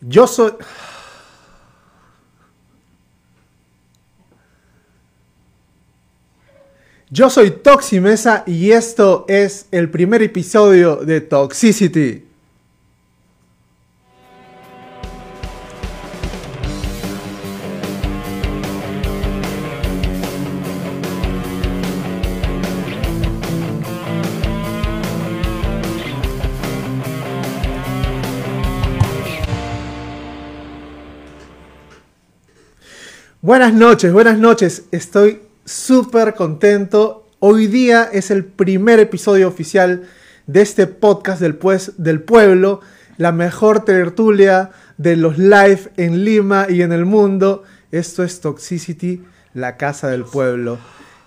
Yo soy. Yo soy Toximesa y esto es el primer episodio de Toxicity. Buenas noches, buenas noches. Estoy súper contento. Hoy día es el primer episodio oficial de este podcast del, pues, del pueblo, la mejor tertulia de los live en Lima y en el mundo. Esto es Toxicity, la casa del pueblo.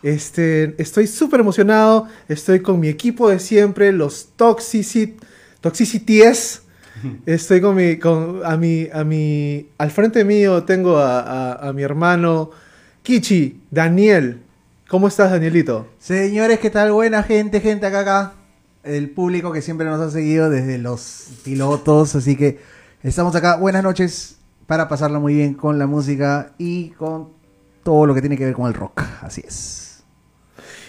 Este, estoy súper emocionado, estoy con mi equipo de siempre, los Toxicity, Toxicities. Estoy con mi, con, a mi, a mi, al frente mío tengo a, a- mi hermano Kichi, Daniel. ¿Cómo estás, Danielito? Señores, ¿qué tal? Buena gente, gente acá, acá. El público que siempre nos ha seguido desde los pilotos. Así que estamos acá. Buenas noches para pasarla muy bien con la música y con todo lo que tiene que ver con el rock. Así es.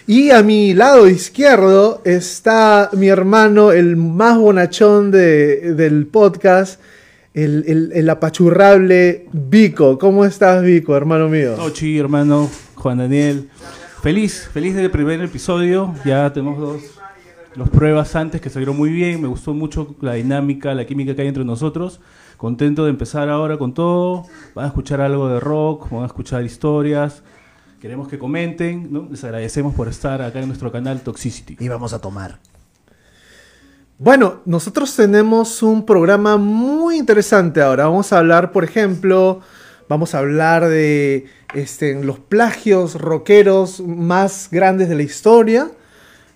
Y a mi lado izquierdo está mi hermano, el más bonachón de- del podcast, el, el- apachurrable Vico. ¿Cómo estás, Vico, hermano mío? Ochi, hermano, Juan Daniel. Feliz, feliz del primer episodio. Ya tenemos dos los pruebas antes que salieron muy bien. Me gustó mucho la dinámica, la química que hay entre nosotros. Contento de empezar ahora con todo. Van a escuchar algo de rock, van a escuchar historias. Queremos que comenten. ¿no? Les agradecemos por estar acá en nuestro canal Toxicity. Y vamos a tomar. Bueno, nosotros tenemos un programa muy interesante ahora. Vamos a hablar, por ejemplo, vamos a hablar de este, los plagios rockeros más grandes de la historia.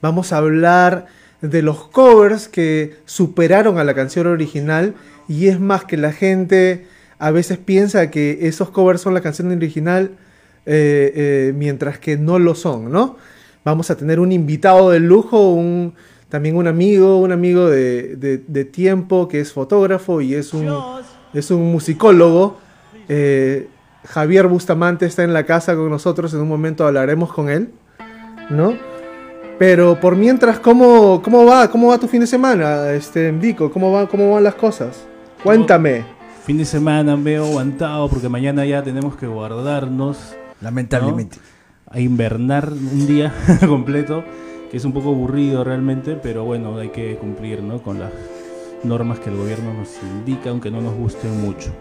Vamos a hablar de los covers que superaron a la canción original. Y es más que la gente a veces piensa que esos covers son la canción original, eh, eh, mientras que no lo son, ¿no? Vamos a tener un invitado de lujo, un, también un amigo, un amigo de, de- de tiempo que es fotógrafo y es un, es un musicólogo. Eh, Javier Bustamante está en la casa con nosotros, en un momento hablaremos con él, ¿no? Pero por mientras, ¿cómo, cómo va? ¿Cómo va tu fin de semana, este, Vico? ¿Cómo, va, ¿Cómo van las cosas? Cuéntame. Fin de semana veo aguantado porque mañana ya tenemos que guardarnos. Lamentablemente. a invernar un día completo, que es un poco aburrido realmente, pero bueno, hay que cumplir ¿no? con las normas que el gobierno nos indica, aunque no nos gusten mucho.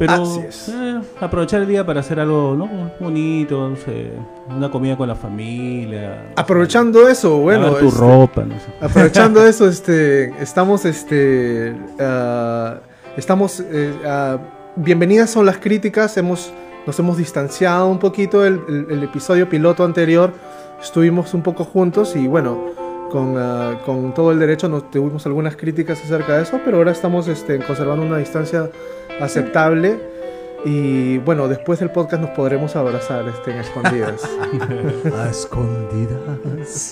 Pero eh, aprovechar el día para hacer algo ¿no? bonito, no sé, una comida con la familia. Aprovechando eso, bueno, tu este, ropa, no sé. Aprovechando eso, este, estamos, este, ah, estamos, eh, ah, bienvenidas son las críticas, hemos, nos hemos distanciado un poquito el, episodio piloto anterior, estuvimos un poco juntos y bueno, con, ah, con todo el derecho nos tuvimos algunas críticas acerca de eso, pero ahora estamos este, conservando una distancia aceptable y bueno, después del podcast nos podremos abrazar este, en escondidas. A escondidas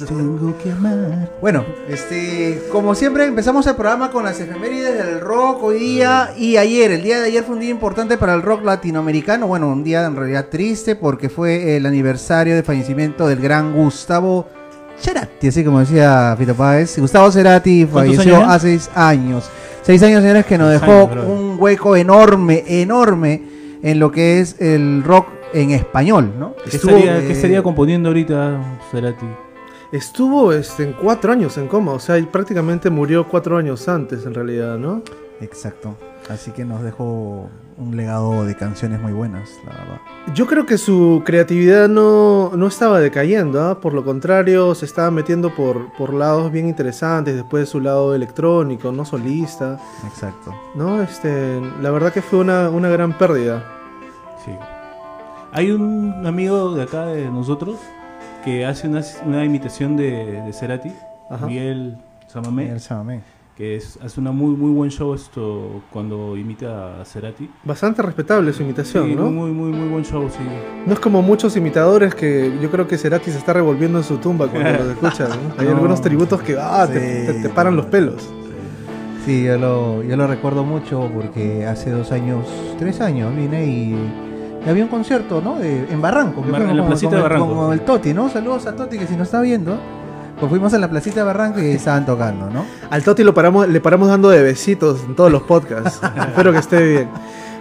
tengo que amar. Bueno, este, como siempre empezamos el programa con las efemérides del rock hoy día y ayer. El día de ayer fue un día importante para el rock latinoamericano. Bueno, un día en realidad triste porque fue el aniversario de fallecimiento del gran Gustavo Cerati, así como decía Fito Páez. Gustavo Cerati ¿Cuántos falleció hace seis años. Seis años, señores, que nos dejó años, un hueco enorme, enorme en lo que es el rock en español, ¿no? ¿Qué, Estuvo, estaría, qué eh, estaría componiendo ahorita Cerati? Estuvo este, en cuatro años en coma, o sea, él prácticamente murió cuatro años antes en realidad, ¿no? Exacto. Así que nos dejó un legado de canciones muy buenas, la verdad. Yo creo que su creatividad no, no estaba decayendo, ¿ah? por lo contrario, se estaba metiendo por, por lados bien interesantes, después su lado electrónico, no solista, Exacto. ¿no? Este, la verdad que fue una, una gran pérdida. Sí. Hay un amigo de acá de nosotros que hace una, una imitación de, de Cerati, Ajá. Miguel Samamé, Miguel Samamé. Que es, hace una muy muy buen show esto cuando imita a Cerati. Bastante respetable su imitación, Sí, ¿no? muy, muy, muy buen show, sí. No es como muchos imitadores que yo creo que Cerati se está revolviendo en su tumba cuando los escuchan, ¿no? Hay No. algunos tributos que ah, te, Sí. te- te paran los pelos. Sí, yo lo, yo lo recuerdo mucho porque hace dos años, tres años vine y, y había un concierto, ¿no? De- en Barranco. que Bar- fue en la con- placita con de Barranco. Con el Toti, ¿no? Saludos a Toti que si nos está viendo. Pues fuimos a la placita de Barranco y estaban tocando, ¿no? Al Toti lo paramos, le paramos dando de besitos en todos los podcasts. Espero que esté bien.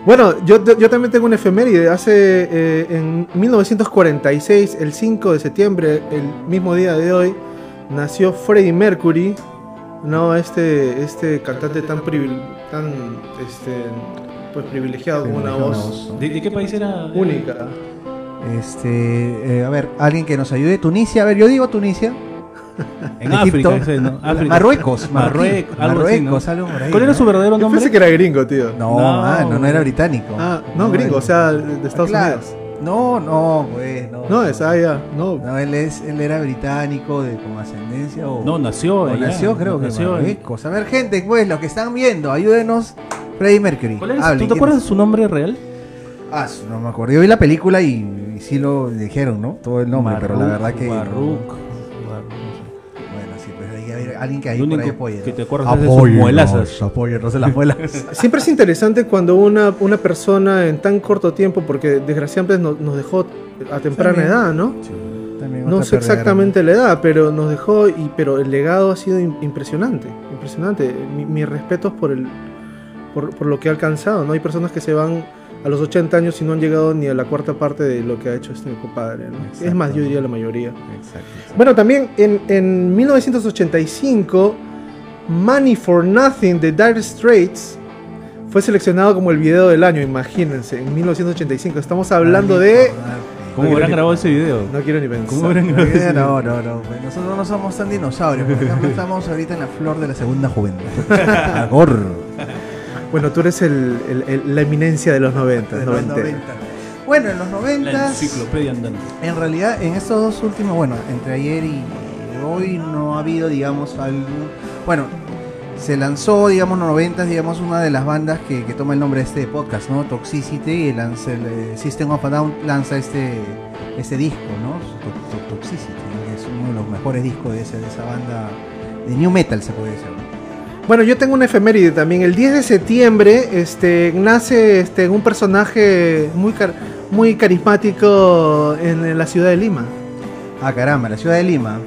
Bueno, yo, yo también tengo una efeméride. Hace eh, en 1946, el 5 de septiembre, el mismo día de hoy, nació Freddie Mercury. No, este, este cantante tan, privil- tan este, pues privilegiado con una voz ¿De, de qué país era? única. Este, eh, a ver, alguien que nos ayude. Tunisia, a ver, yo digo Tunisia. En Egipto. África, ese, ¿no? África. Marruecos, Marruecos, Marruecos, algo así, ¿no? Marruecos, algo por ahí. ¿Cuál era ¿no? su verdadero Yo nombre? pensé que era gringo, tío. No, No. ah, no, no era británico. Ah, no, gringo, o sea, de Estados Claro. Unidos. No, no, pues, no. No, es ah, ya, no. No, él, es, él era británico de, con ascendencia o... No, nació. o allá. nació, creo que nació Marruecos. A ver, gente, pues, los que están viendo, ayúdenos. Freddie Mercury. ¿Cuál? Hablen, ¿Tú te ¿quién acuerdas es? de su nombre real? Ah, no me acuerdo. Yo vi la película y, y sí lo dijeron, ¿no? Todo el nombre, pero la verdad que... Marruk. Que haber alguien que ahí Lo por ahí único apoye. que te acuerdas de sus muelazas. Apóyennos en las muelas. Siempre es interesante cuando una, una persona en tan corto tiempo, porque desgraciadamente nos, nos dejó a temprana También. edad, ¿no? También No sé exactamente la edad, pero nos dejó, y, pero el legado ha sido im- impresionante, impresionante. Mi- mis respetos por, el, por, por lo que ha alcanzado, ¿no? Hay personas que se van a los 80 años y no han llegado ni a la cuarta parte de lo que ha hecho este compadre, ¿no? Es más, yo diría la mayoría. Exacto, exacto. Bueno, también en, en 1985, Money for Nothing de Dire Straits fue seleccionado como el video del año, imagínense, en 1985. Estamos hablando de... ¿Cómo No habrán quiero- grabado ese video? No quiero ni pensar. ¿Cómo habrán grabado ese video? No, no, no. Nosotros no somos tan dinosaurios. Por ejemplo, estamos ahorita en la flor de la segunda juventud. Agor. Bueno, tú eres el- el- el- la eminencia de los 90, De los 90. 90. Bueno, en los La 90. enciclopedia andante. En realidad, en estos dos últimos, bueno, entre ayer y hoy no ha habido, digamos, algo. Bueno, se lanzó, digamos, en los 90, digamos, una de las bandas que, que toma el nombre de este podcast, ¿no? Toxicity, y lanza el, eh, System of a Down lanza este, este disco, ¿no? To- to- Toxicity, es uno de los mejores discos de, ese- de esa banda de New Metal, se puede decir. ¿No? Bueno, yo tengo una efeméride también. El 10 de septiembre este, nace este, un personaje muy, car- muy carismático en, la ciudad de Lima. Ah, caramba, la ciudad de Lima.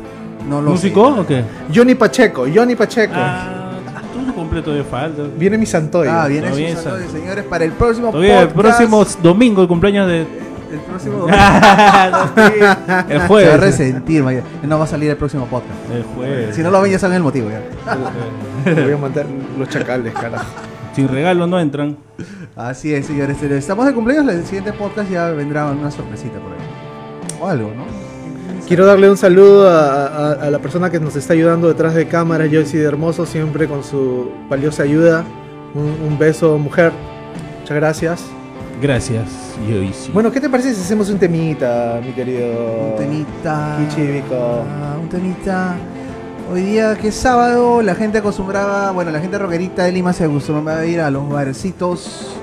No lo ¿Músico sé. o qué? Johnny Pacheco, Johnny Pacheco. Ah, tú completo de falta. Viene mi santoyo. Ah, viene esa. saludos, señores, para el próximo Todavía el podcast. próximo domingo, el cumpleaños de. El próximo el Se jueves. va a resentir, Maya. no va a salir el próximo podcast. El jueves. Si no lo ven, ya saben el motivo. Ya. Voy a mandar los chacales, carajo. Sin regalo no entran. Así es, señores. Estamos de cumpleaños. El siguiente podcast ya vendrá una sorpresita por ahí. O algo, ¿no? Quiero darle un saludo a, a- a la persona que nos está ayudando detrás de cámara, Joyce de Hermoso, siempre con su valiosa ayuda. Un, un beso, mujer. Muchas gracias. Gracias, Joyce. Bueno, ¿qué te parece si hacemos un temita, mi querido? Un temita. Kichibico. Ah, Un temita. Hoy día que es sábado, la gente acostumbraba, bueno, la gente rockerita de Lima se acostumbraba a ir a los barcitos,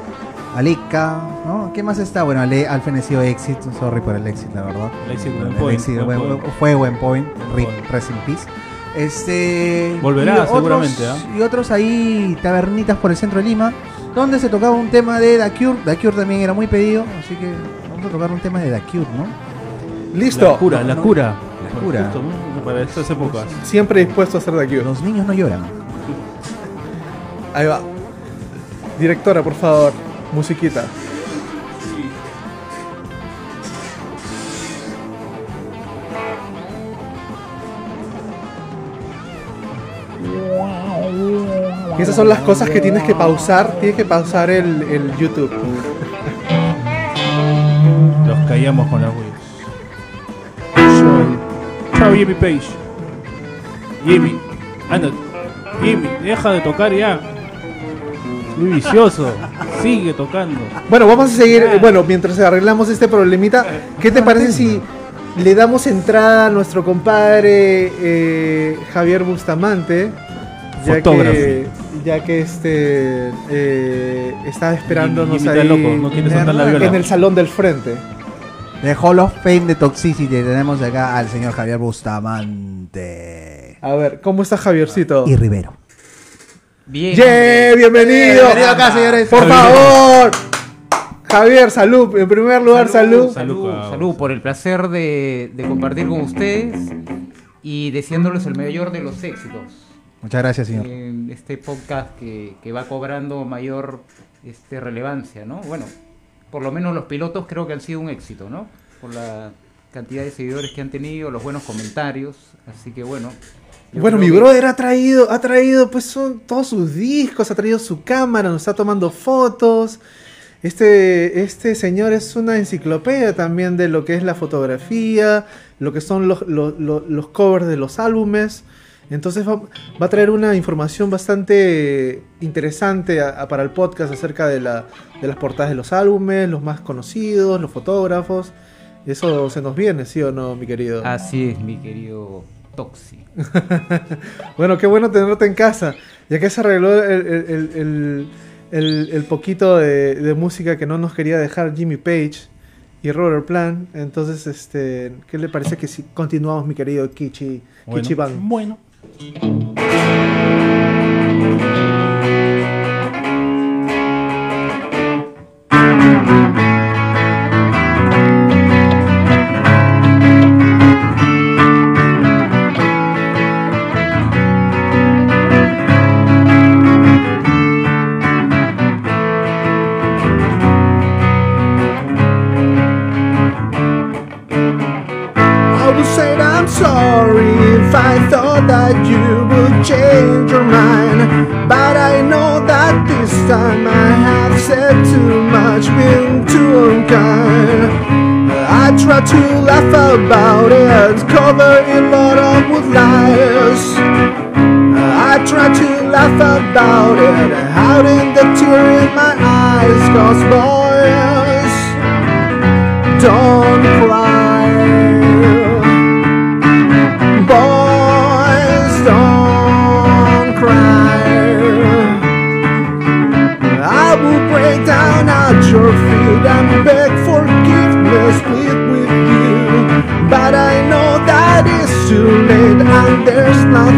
Aleca, ¿no? ¿Qué más está? Bueno, Ale, al fenecido éxito, sorry por el éxito, la verdad. El éxito, buen point. fue buen point, point. rest in peace. Este, Volverá, y otros- seguramente, ¿ah? Y otros ahí, tabernitas por el centro de Lima, donde se tocaba un tema de The Cure. The Cure también era muy pedido, así que vamos a tocar un tema de The Cure, ¿no? Listo. La cura, la No, cura. La cura. Justo, ¿no? Para estas épocas. Siempre dispuesto a hacer de aquí. Los niños no lloran. Ahí va. Directora, por favor. Musiquita. Y esas son las cosas que tienes que pausar. Tienes que pausar el, el YouTube. Los callamos con las webs. Chao, Jimmy Page. Jimmy, anda. Jimmy, deja de tocar ya. Muy vicioso. Sigue tocando. Bueno, vamos a seguir. Bueno, mientras arreglamos este problemita, ¿qué te parece si le damos entrada a nuestro compadre eh, Javier Bustamante? Ya Fotógrafo. que, ya que este eh, está esperándonos Jimmy ahí está loco, no en viola. en el salón del frente. De Hall of Fame de Toxicity tenemos acá al señor Javier Bustamante. A ver, ¿cómo está Javiercito? Y Rivero. Bien. Bienvenido. Bienvenido acá, señores. Por favor. Javier, salud. En primer lugar, salud. Salud, Salud, por el placer de, de compartir con ustedes y deseándoles el mayor de los éxitos. Muchas gracias, señor. en este podcast que, que va cobrando mayor este, relevancia, ¿no? Bueno, por lo menos los pilotos creo que han sido un éxito, ¿no? Por la cantidad de seguidores que han tenido, los buenos comentarios, así que bueno. Bueno, mi que- brother ha traído, ha traído pues son todos sus discos, ha traído su cámara, nos está tomando fotos. Este, este señor es una enciclopedia también de lo que es la fotografía, lo que son los, los, los- los covers de los álbumes. Entonces va, va a traer una información bastante interesante a- a- para el podcast acerca de, la, de las portadas de los álbumes, los más conocidos, los fotógrafos. Eso se nos viene, ¿sí o no, mi querido? Así es, mi querido Toxi. Bueno, qué bueno tenerte en casa. Ya que se arregló el, el- el- el- el- el poquito de, de música que no nos quería dejar Jimmy Page y Robert Plant. Entonces, este, ¿qué le parece que si continuamos, mi querido Kichi, Bueno, Kichi Bang? bueno. Thank you. I try to laugh about it, cover it lot up with lies. I try to laugh about it, hiding the tear in my eyes, cause boys don't cry.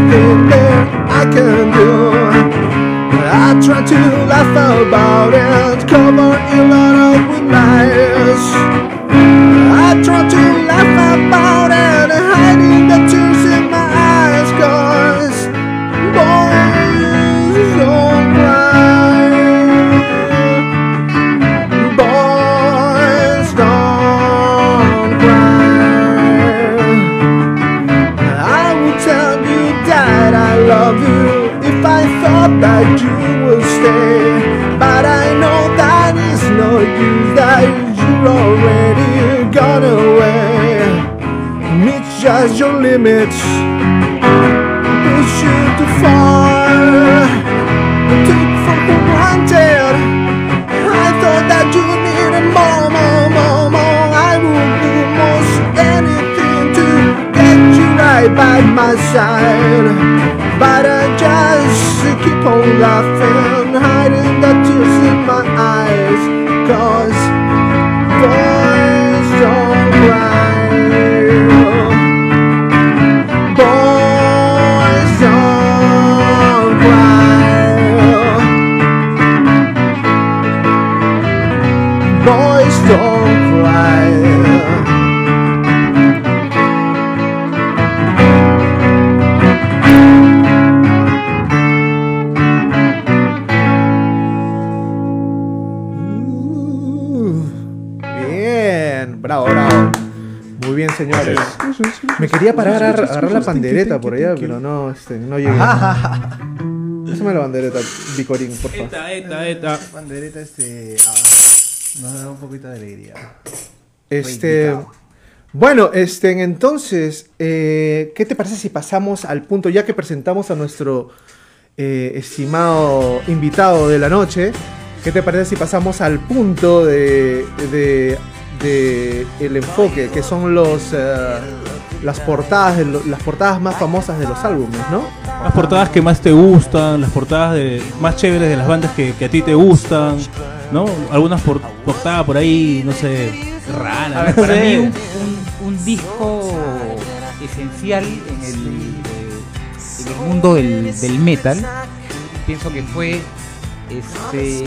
Nothing there I can do. I try to laugh about it, cover it up with lies. It's your limits. Push you too far. Took for granted. I thought that you needed more, more, more, more. I would do most anything to get you right by my side. But I just keep on laughing, hiding the tears in my eyes. Cause Me quería parar a agarrar la pandereta por allá, pero no, este, no llegué. Pásame la bandereta, Vicorín, por favor. Eta, eta, eta. Bandereta, este. ah, nos da un poquito de alegría. Este, bueno, este, entonces, eh, ¿qué te parece si pasamos al punto, ya que presentamos a nuestro eh, estimado invitado de la noche, ¿qué te parece si pasamos al punto de, de- de el enfoque, que son los eh, las portadas, de lo- las portadas más famosas de los álbumes, ¿no? Las portadas que más te gustan, las portadas de, más chéveres de las bandas que, que a ti te gustan, ¿no? Algunas por, portadas por ahí, no sé, A raras. ver, para sé. mí un, un- un disco esencial en el, eh, en el mundo del, del metal pienso que fue este,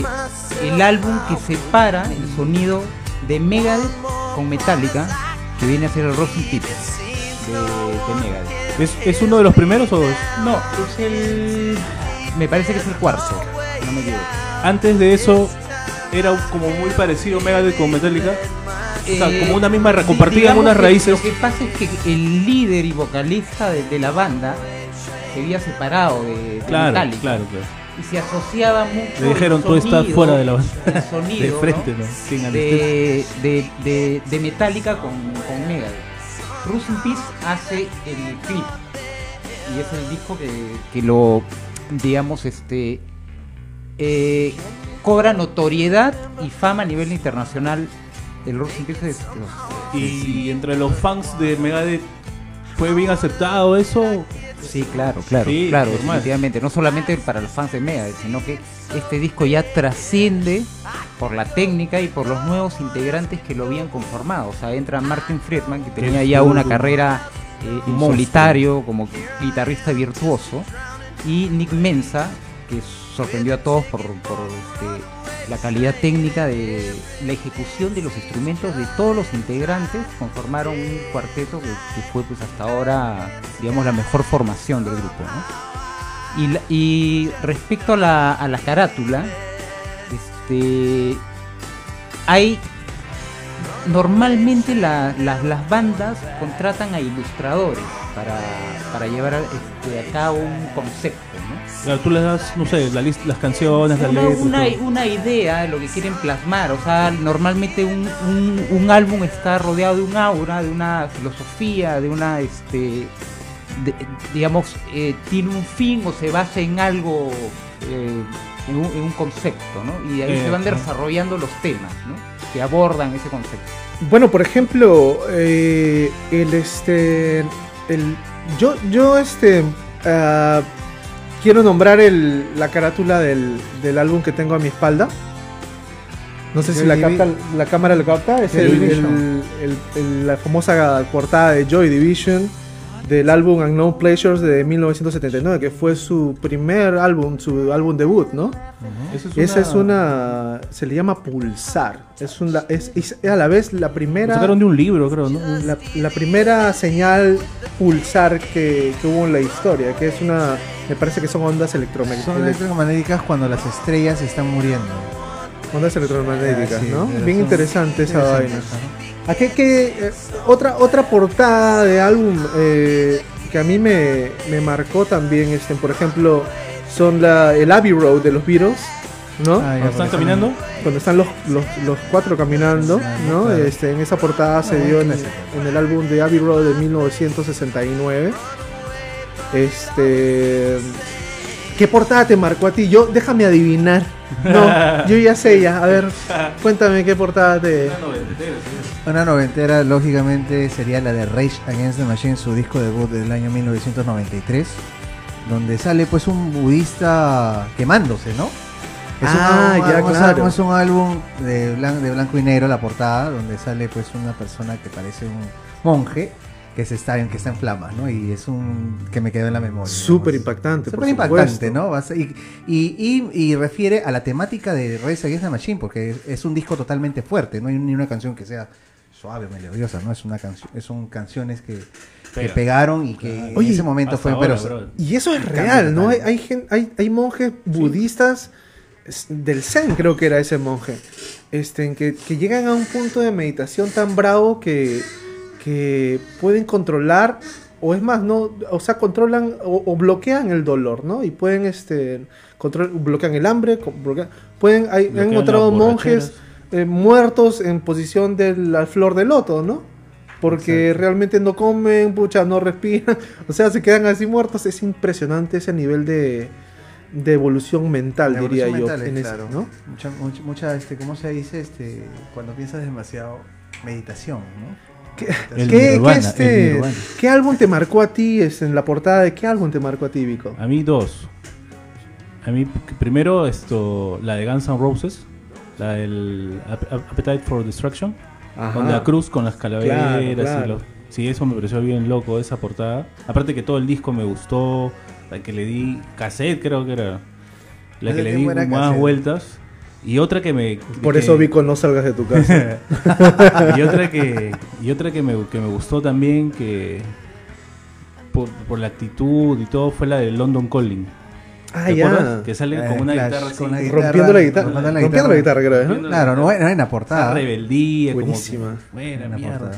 el álbum que separa el sonido de Megadeth con Metallica, que viene a ser el Rocking Tip de, de Megadeth. ¿Es, ¿Es uno de los primeros o dos? No, es el. Me parece que es el cuarto, no me equivoco. Antes de eso era como muy parecido Megadeth con Metallica. O sea, Eh, como una misma, di- compartían digamos unas que raíces. Lo que pasa es que el líder y vocalista de, de la banda se había separado de, de Claro, Metallica. claro, claro. Y se asociaba mucho. Le dijeron, el tú estás sonido- fuera de la banda. el sonido, De frente, ¿no? ¿no? Sin de, de, de, de Metallica con, con Megadeth. Rust in Peace hace el clip. Y es el disco que, que lo, digamos, este. eh, cobra notoriedad y fama a nivel internacional. El Rust in Peace es- es- Y entre los fans de Megadeth fue bien aceptado eso. Sí, claro, claro, Sí, claro, normal. definitivamente. No solamente para los fans de Megadeth, sino que este disco ya trasciende por la técnica y por los nuevos integrantes que lo habían conformado. O sea, entra Martin Friedman, que tenía ya un- una carrera eh, en solitario como guitarrista virtuoso, y Nick Menza, que sorprendió a todos por, por, este, la calidad técnica de la ejecución de los instrumentos de todos los integrantes, conformaron un cuarteto que, fue pues hasta ahora, digamos, la mejor formación del grupo. ¿no? Y, y respecto a la, a la carátula, este, hay normalmente la- la- las bandas contratan a ilustradores para, para llevar este, cabo un concepto. Claro, tú les das, no sé, la lista, las canciones, la una, letra. una, idea de lo que quieren plasmar. O sea, normalmente un, un- un álbum está rodeado de un aura, de una filosofía, de una, este, de- digamos, eh, tiene un fin o se basa en algo, eh, en, un, en un concepto, ¿no? Y ahí Eh, se van desarrollando los temas, ¿no? Que abordan ese concepto. Bueno, por ejemplo, eh, el este. El, yo, yo este. ah, quiero nombrar el, la carátula del, del álbum que tengo a mi espalda. No sé si la, capta, la cámara lo capta. Es el- Division. el- el- el- la famosa portada de Joy Division del álbum Unknown Pleasures de 1979, que fue su primer álbum, su álbum debut, ¿no? Esa es Esa es una. Se le llama Pulsar. Es, una, es, es a la vez la primera. sacaron de un libro, creo, ¿no? La, la primera señal pulsar que, que hubo en la historia, que es una, me parece que son ondas Son electromagnéticas, electromagnéticas cuando las estrellas están muriendo. ondas electromagnéticas, Ah, sí, ¿no? Bien interesante esa vaina. ¿A qué, qué, eh, otra, otra portada de álbum eh, que a mí me, me marcó también, este, por ejemplo, son la, el Abbey Road de los Beatles, ¿no? Ah, ya, Cuando están caminando. Cuando están los, los, los cuatro caminando, ¿no? Claro. Este, en esa portada se dio en el álbum de Abbey Road de 1969. Este. ¿Qué portada te marcó a ti? Yo, déjame adivinar. No, yo ya sé ya. A ver, cuéntame qué portada te. Una noventera, lógicamente, sería la de Rage Against the Machine, su disco debut del año 1993, donde sale pues un budista quemándose, ¿no? Es un Ah, álbum- ya, es un claro. álbum- Es un álbum de, blan- de blanco y negro, la portada, donde sale pues una persona que parece un monje que se está en, que está en flamas, ¿no? Y es un que me quedó en la memoria. Súper impactante. Súper impactante. ¿no? Y, y, y- y refiere a la temática de Rage Against the Machine, porque es, es un disco totalmente fuerte, no hay ni una canción que sea suave, melodiosa, ¿no? Es una canción, son canciones que, que Pega. pegaron y que Oye, en ese momento fue, ahora, pero. Y eso es real, ¿no? Hay, hay, gen- hay, hay monjes budistas del Zen, creo que era ese monje, este, en que, que llegan a un punto de meditación tan bravo que, que pueden controlar, o es más, no, o sea, controlan o, o bloquean el dolor, ¿no? Y pueden, este, control, bloquean el hambre, bloquean- pueden, hay, Bloquean han encontrado monjes eh, muertos en posición de la flor de loto, ¿no? Porque Exacto. realmente no comen, pucha, no respiran, o sea, se quedan así muertos. Es impresionante ese nivel de, de evolución mental, diría yo. en ese, claro. ¿no? Mucha, mucha, mucha, este, ¿cómo se dice? Este, cuando piensas demasiado, meditación, ¿no? ¿Qué, El qué- Nirvana, qué, este, el. ¿Qué álbum te marcó a ti? Es en la portada de qué álbum te marcó a ti, Vico? A mí dos. A mí primero esto, la de Guns N' Roses, la del Ap- Ap- Appetite for Destruction, con la cruz con las calaveras Claro, claro. y los- Sí, eso me pareció bien loco esa portada. Aparte que todo el disco me gustó, la que le di cassette creo que era. la que le di más vueltas. Y otra que me. Por que- eso Vico no salgas de tu casa. y otra que y otra que me, que me gustó también que por, por la actitud y todo fue la de London Calling ah, ¿Te ya. acuerdas? que sale Eh, con una guitarra con Rompiendo la guitarra. rompiendo la Rompiendo la guitarra, creo, ¿no? La Claro, no, guitarra. buena, buena Esa portada. rebeldía como Buenísima. que, buena Buena mierda.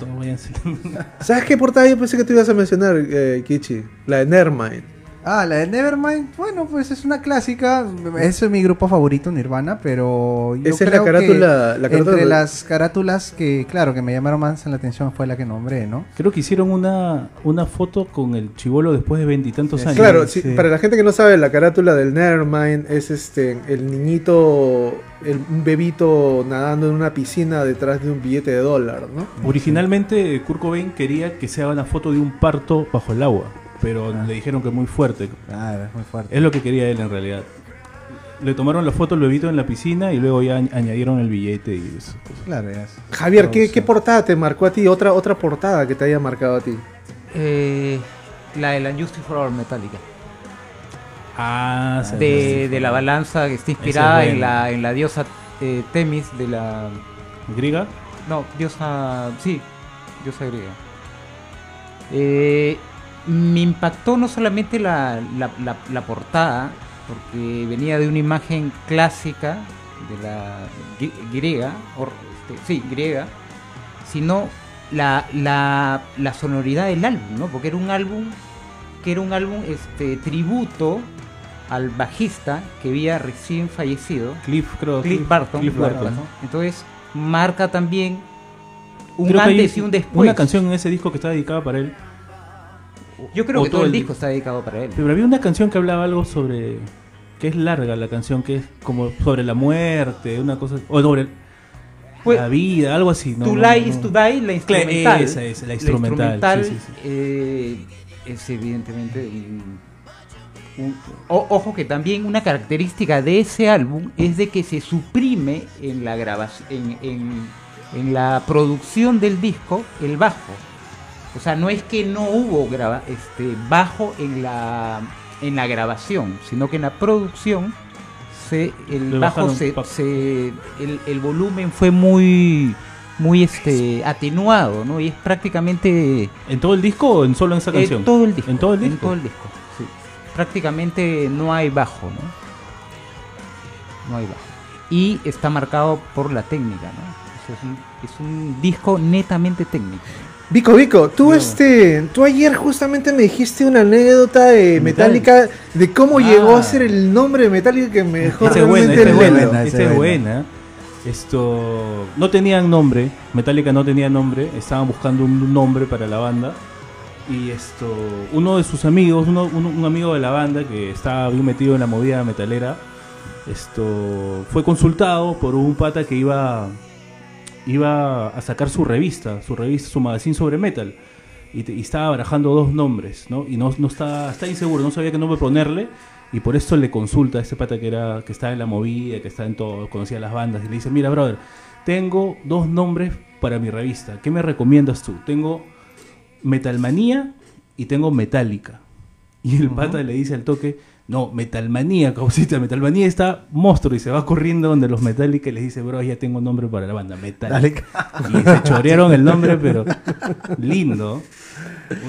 ¿Sabes qué portada yo pensé que tú ibas a mencionar, eh, Kichi? La de Nevermind. Ah, la de Nevermind, bueno, pues es una clásica. Ese es mi grupo favorito, Nirvana, pero yo Esa es la creo que carátula- la carátula entre de- las carátulas que, claro, que me llamaron más la atención fue la que nombré, ¿no? creo que hicieron una una foto con el chivolo después de veintitantos Sí, años Claro, sí, sí. para la gente que no sabe, la carátula del Nevermind es este el niñito, el, un bebito nadando en una piscina detrás de un billete de dólar, ¿no? originalmente Kurt Cobain quería que se haga una foto de un parto bajo el agua pero le dijeron que muy fuerte Ah, es muy fuerte. Es lo que quería él en realidad. Le tomaron la foto, lo evito en la piscina y luego ya añ- añadieron el billete y eso. Claro, ya es. Javier, ¿qué, qué portada te marcó a ti? Otra, otra portada que te haya marcado a ti. Eh, la de la Justice for All Metallica. Ah, sí, De, de la balanza que está inspirada en la, en la diosa eh, Temis de la... ¿Griega? No, diosa... Sí, diosa griega. Eh, me impactó no solamente la, la- la- la portada, porque venía de una imagen clásica de la gri- griega, este, sí, griega, sino la, la, sonoridad del álbum, ¿no? Porque era un álbum que era un álbum este tributo al bajista que había recién fallecido, Cliff, creo. Cliff Barton. Cliff Barton. Entonces marca también un Creo antes y un después. Una canción en ese disco que está dedicada para él. Yo creo que todo el disco está dedicado para él. Pero había una canción que hablaba algo sobre. que es larga la canción, que es como sobre la muerte, una cosa. O sobre Pues, la vida, algo así. ¿no? To No, Lie no, is to Die, la instrumental. esa es, la instrumental, sí, sí, sí. eh, es evidentemente un- un- o- ojo que también una característica de ese álbum es de que se suprime en la grabación, en, en- en la producción del disco el bajo. O sea, no es que no hubo graba, este bajo en la en la grabación, sino que en la producción se el Le bajo se, se- el, el volumen fue muy muy este atenuado, ¿no? Y es prácticamente ¿En todo el disco o en solo en esa en canción? todo el disco. ¿En todo el disco? En todo el disco, sí. Prácticamente no hay bajo, ¿no? No hay bajo. Y está marcado por la técnica, ¿no? O sea, es, un, es un disco netamente técnico. Vico, Vico, tú este, tú ayer justamente me dijiste una anécdota de Metal. Metallica, de cómo Ah. llegó a ser el nombre de Metallica que me dejó Esta es buena, realmente esta es buena, esta es es buena. buena. Esto no tenían nombre, Metallica no tenía nombre, estaban buscando un nombre para la banda y esto uno de sus amigos, uno, uno- un amigo de la banda que estaba bien metido en la movida metalera, esto fue consultado por un pata que iba iba a sacar su revista, su revista, su magazine sobre metal. Y, estaba barajando dos nombres, ¿no? Y no, no estaba, está inseguro, no sabía qué nombre ponerle. Y por eso le consulta a este pata que era, que estaba en la movida, que estaba en todo, conocía las bandas, y le dice, mira, brother, tengo dos nombres para mi revista. ¿Qué me recomiendas tú? Tengo Metalmanía y tengo Metallica. Y el pata le dice al toque, no, Metalmanía, causita, Metalmanía está monstruo y se va corriendo donde los Metallica y les dice, bro, ya tengo nombre para la banda, Metallica. Y se chorearon el nombre, pero lindo.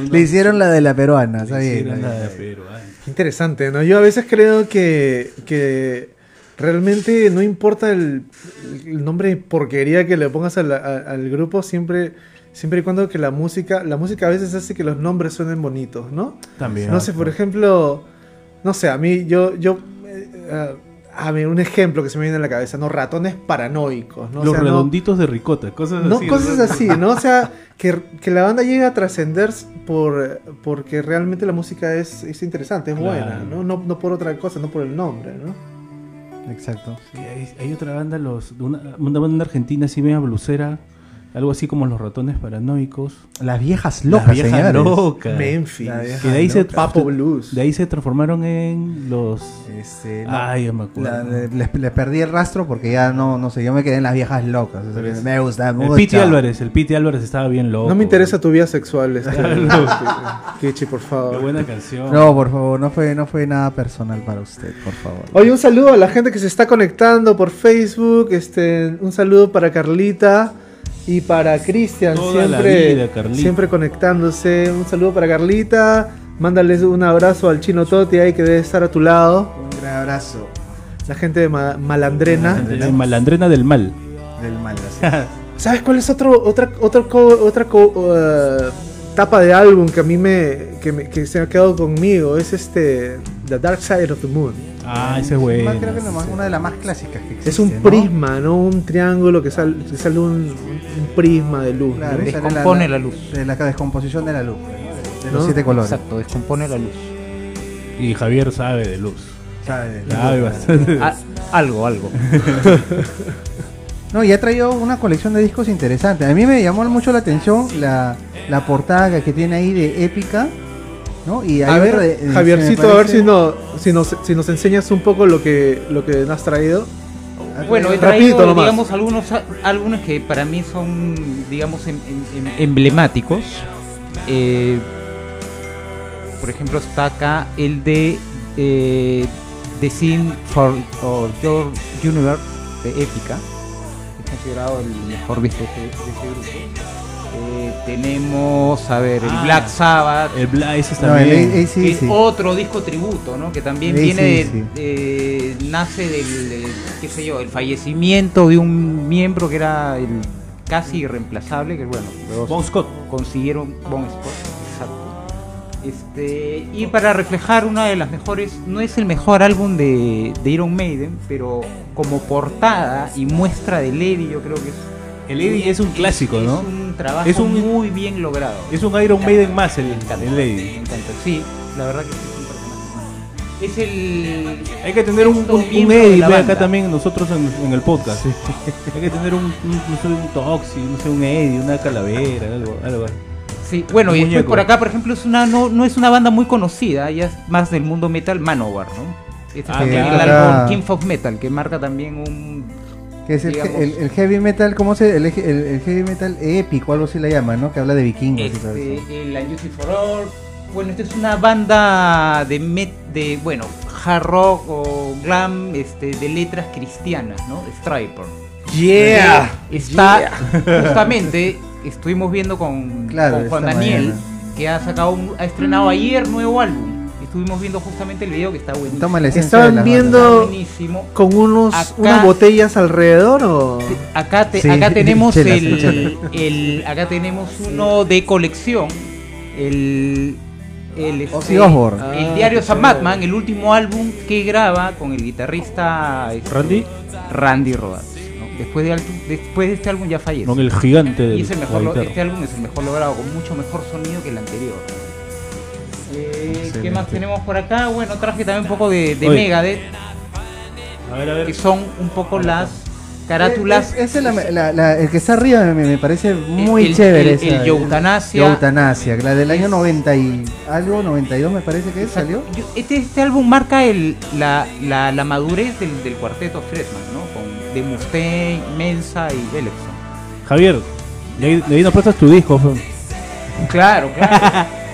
Uno- Le hicieron la de la peruana, le está bien, la de ay. Qué interesante, ¿no? Yo a veces creo que, que realmente no importa el, el nombre de porquería que le pongas la- al grupo, siempre, siempre y cuando que la música, la música a veces hace que los nombres suenen bonitos, ¿no? También. No sé, por ejemplo, no sé, a mí, yo, yo, eh, eh, a mí un ejemplo que se me viene a la cabeza, ¿no? Ratones paranoicos, ¿no? O Los no- redonditos de ricota, cosas no, así. cosas así, ¿no? O sea, que, que la banda llegue a trascender por porque realmente la música es, es interesante, es Claro. buena, ¿no? ¿no? No por otra cosa, no por el nombre, ¿no? Exacto. Sí, hay, hay otra banda, los, una, una banda argentina así media blusera, algo así como los ratones paranoicos. Las viejas locas, Las viejas señores. locas. Memphis. La vieja Que de ahí se. Papo Blues. de ahí se transformaron en los... Este, no, Ay, me acuerdo. la- le, le- le perdí el rastro porque ya no, no sé, yo me quedé en las viejas locas. O sea, me gusta El mucho. Piti Álvarez, el Piti Álvarez estaba bien loco. No me interesa tu vida sexual, este. Kichi, por Qué favor. buena canción. No, por favor, no fue, no fue nada personal para usted, por favor. Oye, un saludo a la gente que se está conectando por Facebook. Este, un saludo para Carlita y para Cristian, siempre, vida, siempre conectándose. Un saludo para Carlita. Mándales un abrazo al chino Toti ahí que debe estar a tu lado. Un gran abrazo La gente de Ma- Malandrena. La malandrena del mal. del mal. así. ¿Sabes cuál es otro, otra, otra, co- otra co- uh, tapa de álbum que a mí me que, me- que se ha quedado conmigo? Es este The Dark Side of the Moon. Ah, ese es bueno. Más- Creo que es una de las más clásicas que existe. Es un ¿no? prisma, ¿no? Un triángulo que, sal- que sale un, un prisma de luz. Descompone la luz. De la descomposición de la luz. De los siete colores. Exacto, descompone la luz. Y Javier sabe de luz. ¿sabes? Sabe bastante. Ah, algo, algo. No, y ha traído una colección de discos interesante. A mí me llamó mucho la atención la, la portada que tiene ahí de épica. ¿No? Y hay A ver, de- Javiercito, a ver si, no, si, nos, si nos enseñas un poco lo que, lo que nos has traído. Bueno, he traído, digamos, algunos álbumes que para mí son, digamos, em- em- em- emblemáticos. Eh, por ejemplo, está acá el de eh, The Scene for or Your Universe de Épica. Es considerado el mejor disco de ese, de ese grupo. Eh, tenemos, a ver, el Ah, Black Sabbath. El Bla, ese No, el también. AC/DC. es otro disco tributo, ¿no? Que también viene sí, de, sí. eh, nace del, del, qué sé yo, el fallecimiento de un miembro que era el casi irreemplazable, que bueno, Bon Scott. consiguieron Bon Scott, exacto. Este, y para reflejar una de las mejores, no es el mejor álbum de, de Iron Maiden, pero como portada y muestra del Eddie, yo creo que es El Eddie es un clásico, ¿no? Es un trabajo Es un- muy bien logrado. Es un Iron Maiden más el, el Me Eddie. encanta. Sí, la verdad que sí es un personaje más. Es el. Hay que tener un, un, un Eddie acá también nosotros en, en el podcast. Hay que tener un, un, no sé, un Toxi, no sé, un Eddie, una calavera, algo. algo. Sí, bueno, y después por acá, por ejemplo, es una no, no es una banda muy conocida, ya es más del mundo metal, Manowar, ¿no? Este Ah, claro. el álbum King of Metal, que marca también un. Que es el, digamos- el, el heavy metal, ¿cómo se el, el, heavy metal épico, algo así le llaman, ¿no? Que habla de vikingos y todo eso. Este, el Unjustice for All. Bueno, esta es una banda de, met, de bueno, hard rock o glam este, de letras cristianas, ¿no? Striper. Yeah. Está justamente, estuvimos viendo con, Claro, con Juan Daniel, mañana. que ha sacado un- ha estrenado ayer nuevo álbum. Estuvimos viendo justamente el video que está buenísimo. Toma la esencia Estaban viendo- buenísimo. Con unos, Acá- unas botellas alrededor o. Acá, te- Sí, acá tenemos chelas, el, chelas. el- acá tenemos uno de colección, el el, este, Osbourne. el Ah, diario chévere. Batman, el último álbum que graba con el guitarrista este, Randy, Randy Rodas. Después, de, después de este álbum ya fallece. con el gigante Y del es el mejor, la lo- guitarra. este álbum es el mejor logrado, con mucho mejor sonido que el anterior. Eh, ¿Qué más tenemos por acá? Bueno, traje también un poco de. Megadeth, A ver, a ver. que son un poco las carátulas. Es- ese es la- la- la- el que está arriba me, me parece muy el- chévere. el- esa, el Eutanasia. Eutanasia, la del año 90 y algo, 92 me parece que salió. Yo- Este, este álbum marca el, la, la, la madurez del, del cuarteto Fredman, ¿no? Con, de Mustaine, Mensa y Bellefson. Javier, de ahí, de ahí nos prestas tu disco. Claro, claro.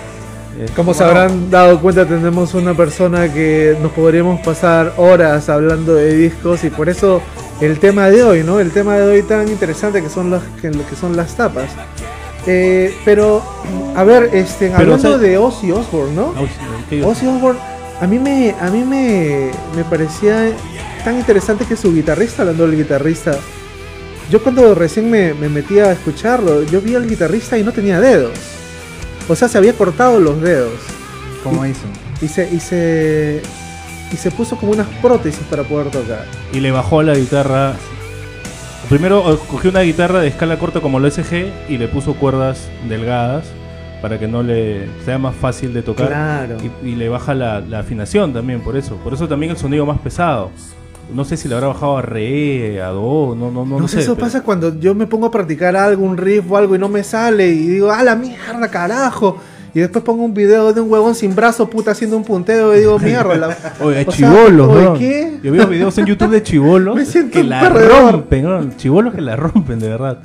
Eh, Como se habrán dado cuenta, tenemos una persona que nos podríamos pasar horas hablando de discos y por eso el tema de hoy, ¿no? El tema de hoy tan interesante que son las que, que son las tapas. Eh, pero, a ver, este, Pero, hablando o sea- de Ozzy Osbourne, ¿no? Ah, sí, ¿qué- Ozzy Osbourne, a mí me, a mí me, me parecía tan interesante que su guitarrista, hablando del guitarrista, yo cuando recién me, me metí a escucharlo, yo vi al guitarrista y no tenía dedos. O sea, se había cortado los dedos. ¿Cómo hizo? Y se, y se, y se puso como unas prótesis para poder tocar. y le bajó la guitarra. Primero cogió una guitarra de escala corta como la SG y le puso cuerdas delgadas para que no le sea más fácil de tocar. Claro. Y, y le baja la, la afinación también, por eso. Por eso también el sonido más pesado. No sé si le habrá bajado a re, a do, no, no, no, No, no sé, eso pero- pasa cuando yo me pongo a practicar algo, un riff o algo y no me sale y digo, ¡ah, la mierda, carajo! Y después pongo un video de un huevón sin brazo, puta, haciendo un punteo y digo, mierda. La... Oye, oye, ¿no? ¿qué? Yo veo videos en YouTube de chibolos Me siento que la perdedor. rompen, ¿no? Chibolos que la rompen, de verdad.